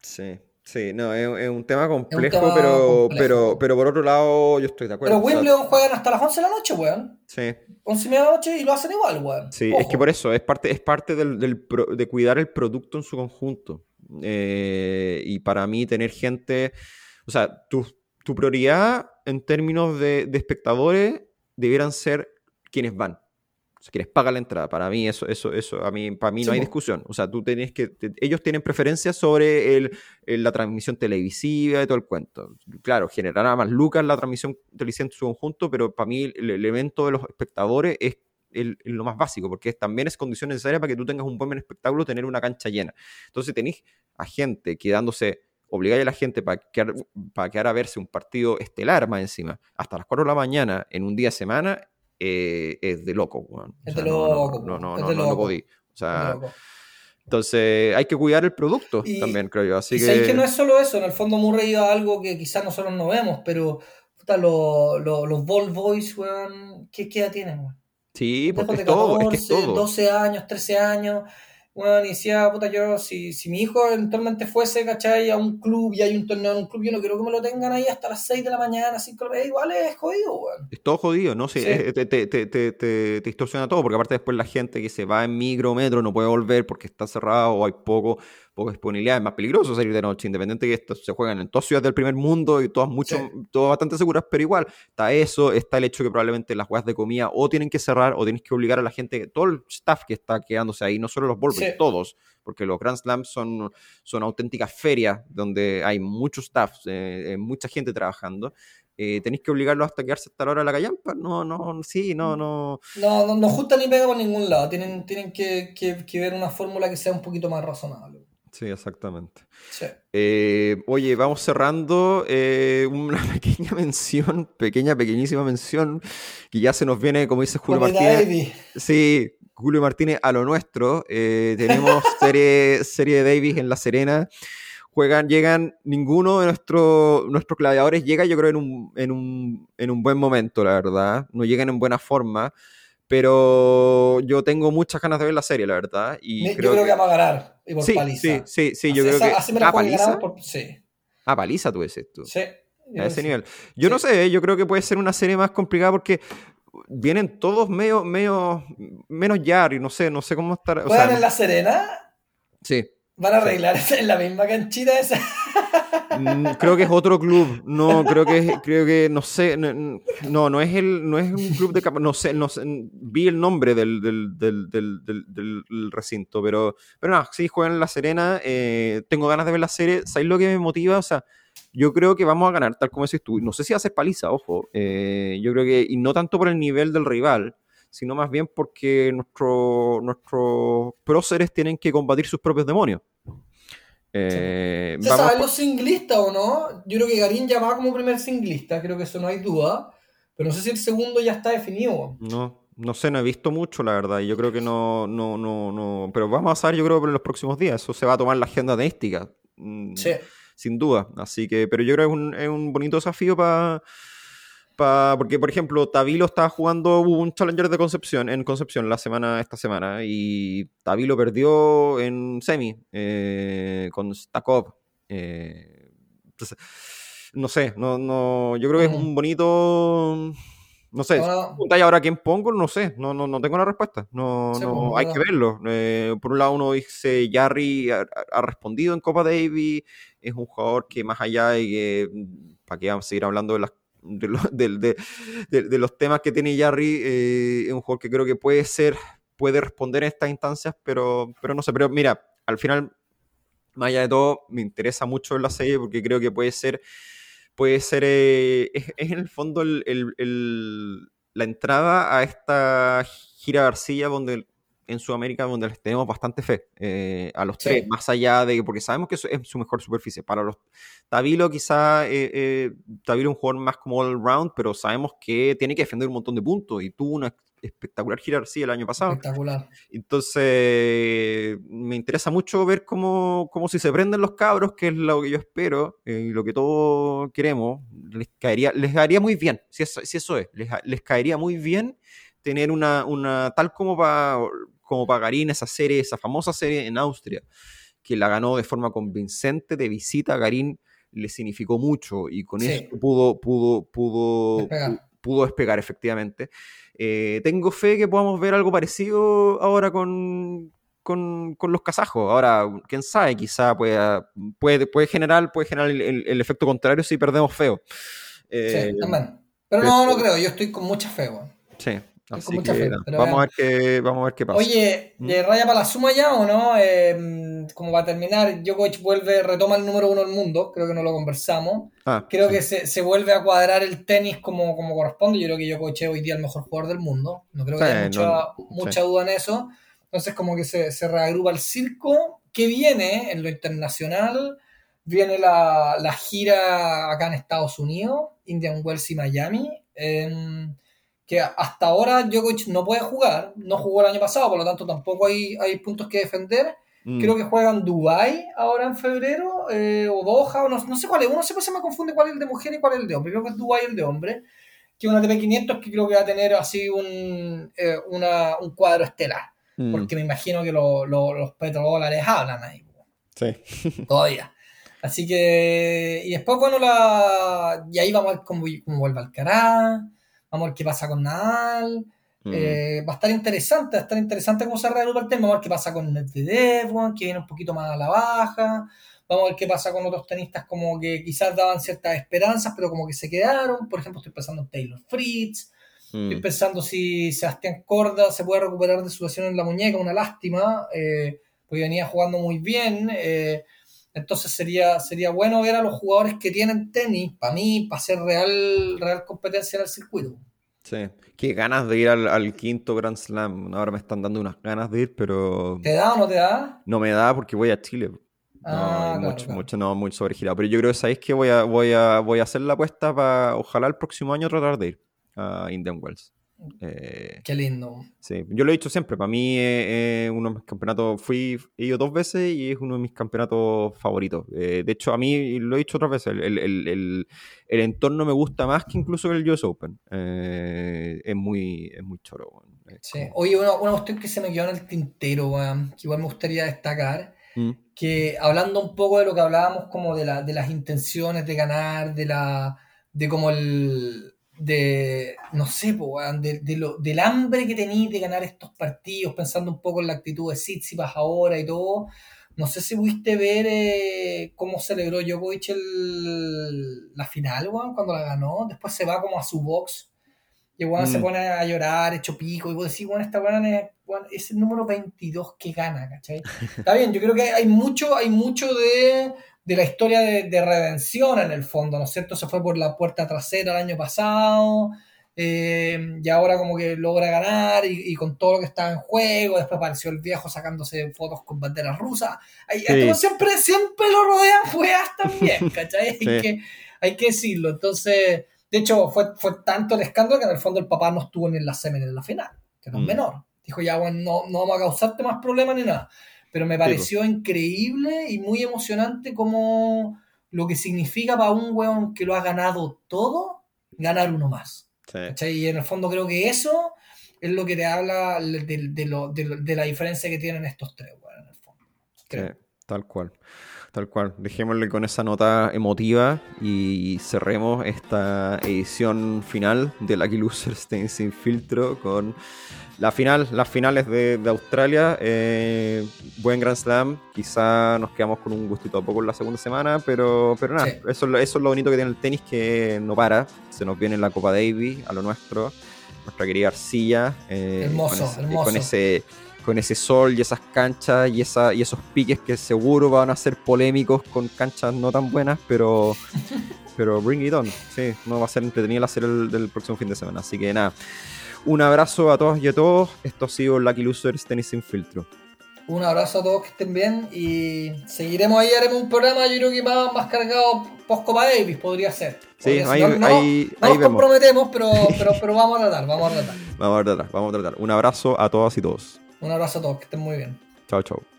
sí, sí, no, es, es un tema complejo, tema pero, complejo. pero, pero por otro lado, yo estoy de acuerdo. Pero o sea, Wimbledon juegan hasta las 11 de la noche, weón. sí, 11 y media de la noche y lo hacen igual, weón. Sí, es que por eso, es parte, es parte del, del pro- de cuidar el producto en su conjunto. Eh, y para mí tener gente, o sea, tu, tu prioridad en términos de, de espectadores debieran ser quienes van. O sea, quienes pagan la entrada. Para mí eso, eso, eso, a mí, para mí no Sí, hay discusión. O sea, tú tenés que, te- ellos tienen preferencia sobre el, el- la transmisión televisiva y todo el cuento. Claro, generará más lucas la transmisión televisiva en su conjunto, pero para mí el elemento de los espectadores es el- lo más básico, porque es- también es condición necesaria para que tú tengas un buen espectáculo, tener una cancha llena. Entonces tenéis a gente quedándose, obligáis a la gente para quedar, para quedar a verse un partido estelar más encima, hasta las 4 de la mañana en un día de semana, eh, es de loco. weón. Es de loco, No, no, no, no, no podí. O sea, entonces hay que cuidar el producto también, creo yo. Así que, que no es solo eso, en el fondo Murray iba a algo que quizás nosotros no vemos, pero puta, lo- lo- los ball boys, weón, ¿qué, edad tienen, weón? sí, porque es todo, es que es 14, todo. 12 años, 13 años, weón, y decía, puta, yo, si, si mi hijo eventualmente fuese, ¿cachai? A un club y hay un torneo en un club, yo no quiero que me lo tengan ahí hasta las 6 de la mañana, 5 de la mañana, igual es jodido, weón. Es todo jodido, ¿no? Sí, Sí. es- te, te, te, te, distorsiona todo, porque aparte después la gente que se va en micro, metro, no puede volver porque está cerrado o hay poco, poca disponibilidad. Es más peligroso salir de noche, independiente que esto se juegan en todas ciudades del primer mundo y todas mucho, Sí. todas bastante seguras, pero igual está eso, está el hecho que probablemente las huevas de comida o tienen que cerrar o tienes que obligar a la gente, todo el staff que está quedándose ahí, no solo los Volvers, Sí. todos, porque los Grand Slams son, son auténticas ferias donde hay mucho staff, eh, eh, mucha gente trabajando. Eh, ¿Tenéis que obligarlos hasta quedarse hasta la hora de la callampa? No, no, sí, no, no. No, no, no justa ni pega por ningún lado, tienen, tienen que, que, que ver una fórmula que sea un poquito más razonable. Sí, exactamente. Sí. Eh, oye, vamos cerrando. eh, una <laughs> pequeña mención, pequeña, pequeñísima mención, que ya se nos viene, como dice Julio Martínez. Sí, Julio Martínez a lo nuestro. Eh, tenemos <laughs> serie, serie de Davis en La Serena. Juegan, llegan, ninguno de nuestro- nuestros gladiadores llega, yo creo, en un, en, un, en un buen momento, la verdad. No llegan en buena forma. Pero yo tengo muchas ganas de ver la serie, la verdad. Y Me- creo yo creo que vamos a ganar y por sí, paliza. sí, sí, sí, yo Así- creo esa- que. así me la ah, paliza. por- Sí, Ah, paliza tú dices tú. sí. A ese nivel. Yo no sé, yo creo que puede ser una serie más complicada porque vienen todos medio, medio, menos Yari, no sé, no sé cómo estar. O ¿Juegan sea, en La Serena? sí. ¿Van a arreglar en la misma canchita esa? Mm, Creo que es otro club. No, <laughs> creo que es- creo que no sé. No, no es el, no es un club de no sé, no sé, vi el nombre del, del, del, del, del- del recinto, pero, pero nada, sí juegan en La Serena. eh, tengo ganas de ver la serie. ¿Sabes lo que me motiva? O sea, yo creo que vamos a ganar, tal como decís tú. No sé si ser paliza, ojo. eh, yo creo que, y no tanto por el nivel del rival, sino más bien porque nuestro, nuestros próceres tienen que combatir sus propios demonios. Eh, ¿Se saben por- los singlistas o no? Yo creo que Garín ya va como primer singlista, creo que eso no hay duda. Pero no sé si el segundo ya está definido. No, no sé, no he visto mucho, la verdad. y Yo creo que no, no, no, no. Pero vamos a saber, yo creo, en los próximos días. Eso se va a tomar la agenda tenística. mm, Sí. Sin duda. Así que, pero yo creo que es un, es un bonito desafío para. porque, por ejemplo, Tavilo estaba jugando un Challenger de Concepción en Concepción la semana, esta semana, y Tavilo perdió en semi eh, con Stakov. eh, entonces, no sé, no, no, yo creo que es un bonito. No sé, Ahora- si ahora quién pongo, no sé, no, no, no tengo la respuesta. No, Sí, no, pues, hay que verlo. Eh, por un lado, uno dice, Jarry ha, ha respondido en Copa Davis, es un jugador que más allá de que, para que vamos a seguir hablando de, las, de, lo- <laughs> del- de- de- de los temas que tiene Jarry, eh, es un jugador que creo que puede ser, puede responder en estas instancias, pero, pero no sé, pero mira, al final, más allá de todo, me interesa mucho la serie porque creo que puede ser puede ser, eh, es, es en el fondo el- el- el- la entrada a esta gira García donde en Sudamérica donde les tenemos bastante fe eh, a los Sí. tres, más allá de porque sabemos que es su mejor superficie. Para los Tavilo quizá, eh, eh, Tavilo es un jugador más como all round, pero sabemos que tiene que defender un montón de puntos y tuvo una espectacular gira García el año pasado. Espectacular. Entonces, me interesa mucho ver cómo, cómo si se prenden los cabros, que es lo que yo espero eh, y lo que todos queremos, les caería, les caería muy bien, si eso, si eso es, les, les caería muy bien tener una, una tal como para como para Garín, esa serie, esa famosa serie en Austria, que la ganó de forma convincente de visita a Garín, le significó mucho y con Sí. eso pudo, pudo, pudo, Despegar. pudo despegar efectivamente. Eh, tengo fe que podamos ver algo parecido ahora con, con, con los kazajos. Ahora, quién sabe, quizá pueda, puede, puede generar, puede generar el, el- el efecto contrario si perdemos feo. Eh, Sí, también. Pero pero- no, no creo, yo estoy con mucha fe, weón. sí, con así mucha que fe, pero vamos, a ver qué, vamos a ver qué pasa. Oye, ¿Mm? ¿de raya para la suma ya o no? Eh, como va a terminar, Djokovic vuelve, retoma el número uno del mundo, creo que no lo conversamos. Ah, Creo sí. que se, se vuelve a cuadrar el tenis como, como corresponde. Yo creo que Djokovic es hoy día el mejor jugador del mundo. No creo que Sí, haya mucha, no, mucha sí. duda en eso. Entonces, como que se, se reagrupa el circo. que viene en lo internacional? Viene la, la gira acá en Estados Unidos, Indian Wells y Miami. em, que hasta ahora Djokovic no puede jugar, no jugó el año pasado, por lo tanto tampoco hay, hay puntos que defender. Mm. Creo que juegan Dubai ahora en febrero, eh, o Doha, o no, no sé cuál es. Uno siempre se me confunde cuál es el de mujer y cuál es el de hombre. Creo que es Dubai el de hombre. Que una TP500 que creo que va a tener así un, eh, una- un cuadro estelar. Mm. Porque me imagino que lo- lo- los petrodólares hablan ahí, Sí. <laughs> todavía. Así que. Y después, bueno, la. Y ahí vamos a ver cómo, cómo vuelve Alcaraz. Vamos a ver qué pasa con Nadal. Mm. Eh, va a estar interesante, va a estar interesante cómo se reagrupa el tema. Vamos a ver qué pasa con Medvedev, que viene un poquito más a la baja. Vamos a ver qué pasa con otros tenistas como que quizás daban ciertas esperanzas, pero como que se quedaron. Por ejemplo, estoy pensando en Taylor Fritz. Mm. Estoy pensando si Sebastián Corda se puede recuperar de su lesión en la muñeca, una lástima, eh, porque venía jugando muy bien. eh, entonces sería, sería bueno ver a los jugadores que tienen tenis, para mí, para hacer real, real competencia en el circuito. Sí. Qué ganas de ir al, al quinto Grand Slam. Ahora me están dando unas ganas de ir, pero ¿Te da o no te da? no me da porque voy a Chile. No, Ah, claro, mucho, claro. mucho, no, muy sobregirado. Pero yo creo que sabéis que voy a, voy a, voy a hacer la apuesta para ojalá el próximo año tratar de ir a Indian Wells. Eh, Qué lindo. sí, yo lo he dicho siempre, para mí es, es uno de mis campeonatos, fui, he ido dos veces y es uno de mis campeonatos favoritos. Eh, de hecho, a mí, lo he dicho otras veces, el, el- el- entorno me gusta más que incluso el US Open. Eh, es, muy, es muy choro. Sí. como- Oye, una, una cuestión que se me quedó en el tintero, que igual me gustaría destacar, Mm, que hablando un poco de lo que hablábamos como de, la, de las intenciones de ganar, de la de como el, de no sé, po, de, de lo, del hambre que tenéis de ganar estos partidos, pensando un poco en la actitud de Tsitsipas ahora y todo. No sé si pudiste ver eh, cómo celebró Djokovic el, la final, weón, cuando la ganó. Después se va como a su box y weón se Mm. pone a llorar, hecho pico. Y vos decís, weón, esta weón es, weón, es el número 22 que gana, ¿cachai? <laughs> Está bien, yo creo que hay mucho, hay mucho de, de la historia de, de redención en el fondo, ¿no es cierto? Se fue por la puerta trasera el año pasado, eh, y ahora como que logra ganar y, y con todo lo que estaba en juego, después apareció el viejo sacándose fotos con banderas rusas. Hay, Sí. siempre, siempre lo rodean <laughs> weas también, <laughs> ¿cachai? Hay, Sí. que, hay que decirlo. Entonces, de hecho, fue, fue tanto el escándalo que en el fondo el papá no estuvo ni en la semen en la final, que no es Mm. menor. Dijo, ya, bueno, no, no vamos a causarte más problemas ni nada. Pero me pareció increíble y muy emocionante como lo que significa para un weón que lo ha ganado todo, ganar uno más. Sí. Y en el fondo creo que eso es lo que te habla de, de lo- de de la diferencia que tienen estos tres, weón, en el fondo. Creo. Sí, tal cual. Tal cual. Dejémosle con esa nota emotiva y cerremos esta edición final de Lucky Losers Ten Sin Filtro con la final, las finales de, de Australia. Eh, buen Grand Slam. Quizá nos quedamos con un gustito a poco en la segunda semana, pero, pero nada, Sí. eso, es lo- eso es lo bonito que tiene el tenis, que no para. Se nos viene la Copa Davis a lo nuestro. Nuestra querida arcilla. eh, Hermoso, con ese, hermoso. Con ese, con ese sol y esas canchas y, esa, y esos piques que seguro van a ser polémicos con canchas no tan buenas, pero, <laughs> pero bring it on. Sí, no va a ser entretenido el hacer el del próximo fin de semana. Así que nada, un abrazo a todos y a todos. Esto ha sido Lucky Losers Tenis Sin Filtro. Un abrazo a todos que estén bien y seguiremos ahí, haremos un programa yo creo que más, más cargado post Copa Davis, podría ser. Sí, Podría ser. ahí, no, no- ahí, no ahí nos comprometemos, pero, <laughs> pero, pero vamos a tratar, vamos a tratar. Vamos a tratar, vamos a tratar. Un abrazo a todas y todos. Un abrazo a todos, que estén muy bien. Chao, chao.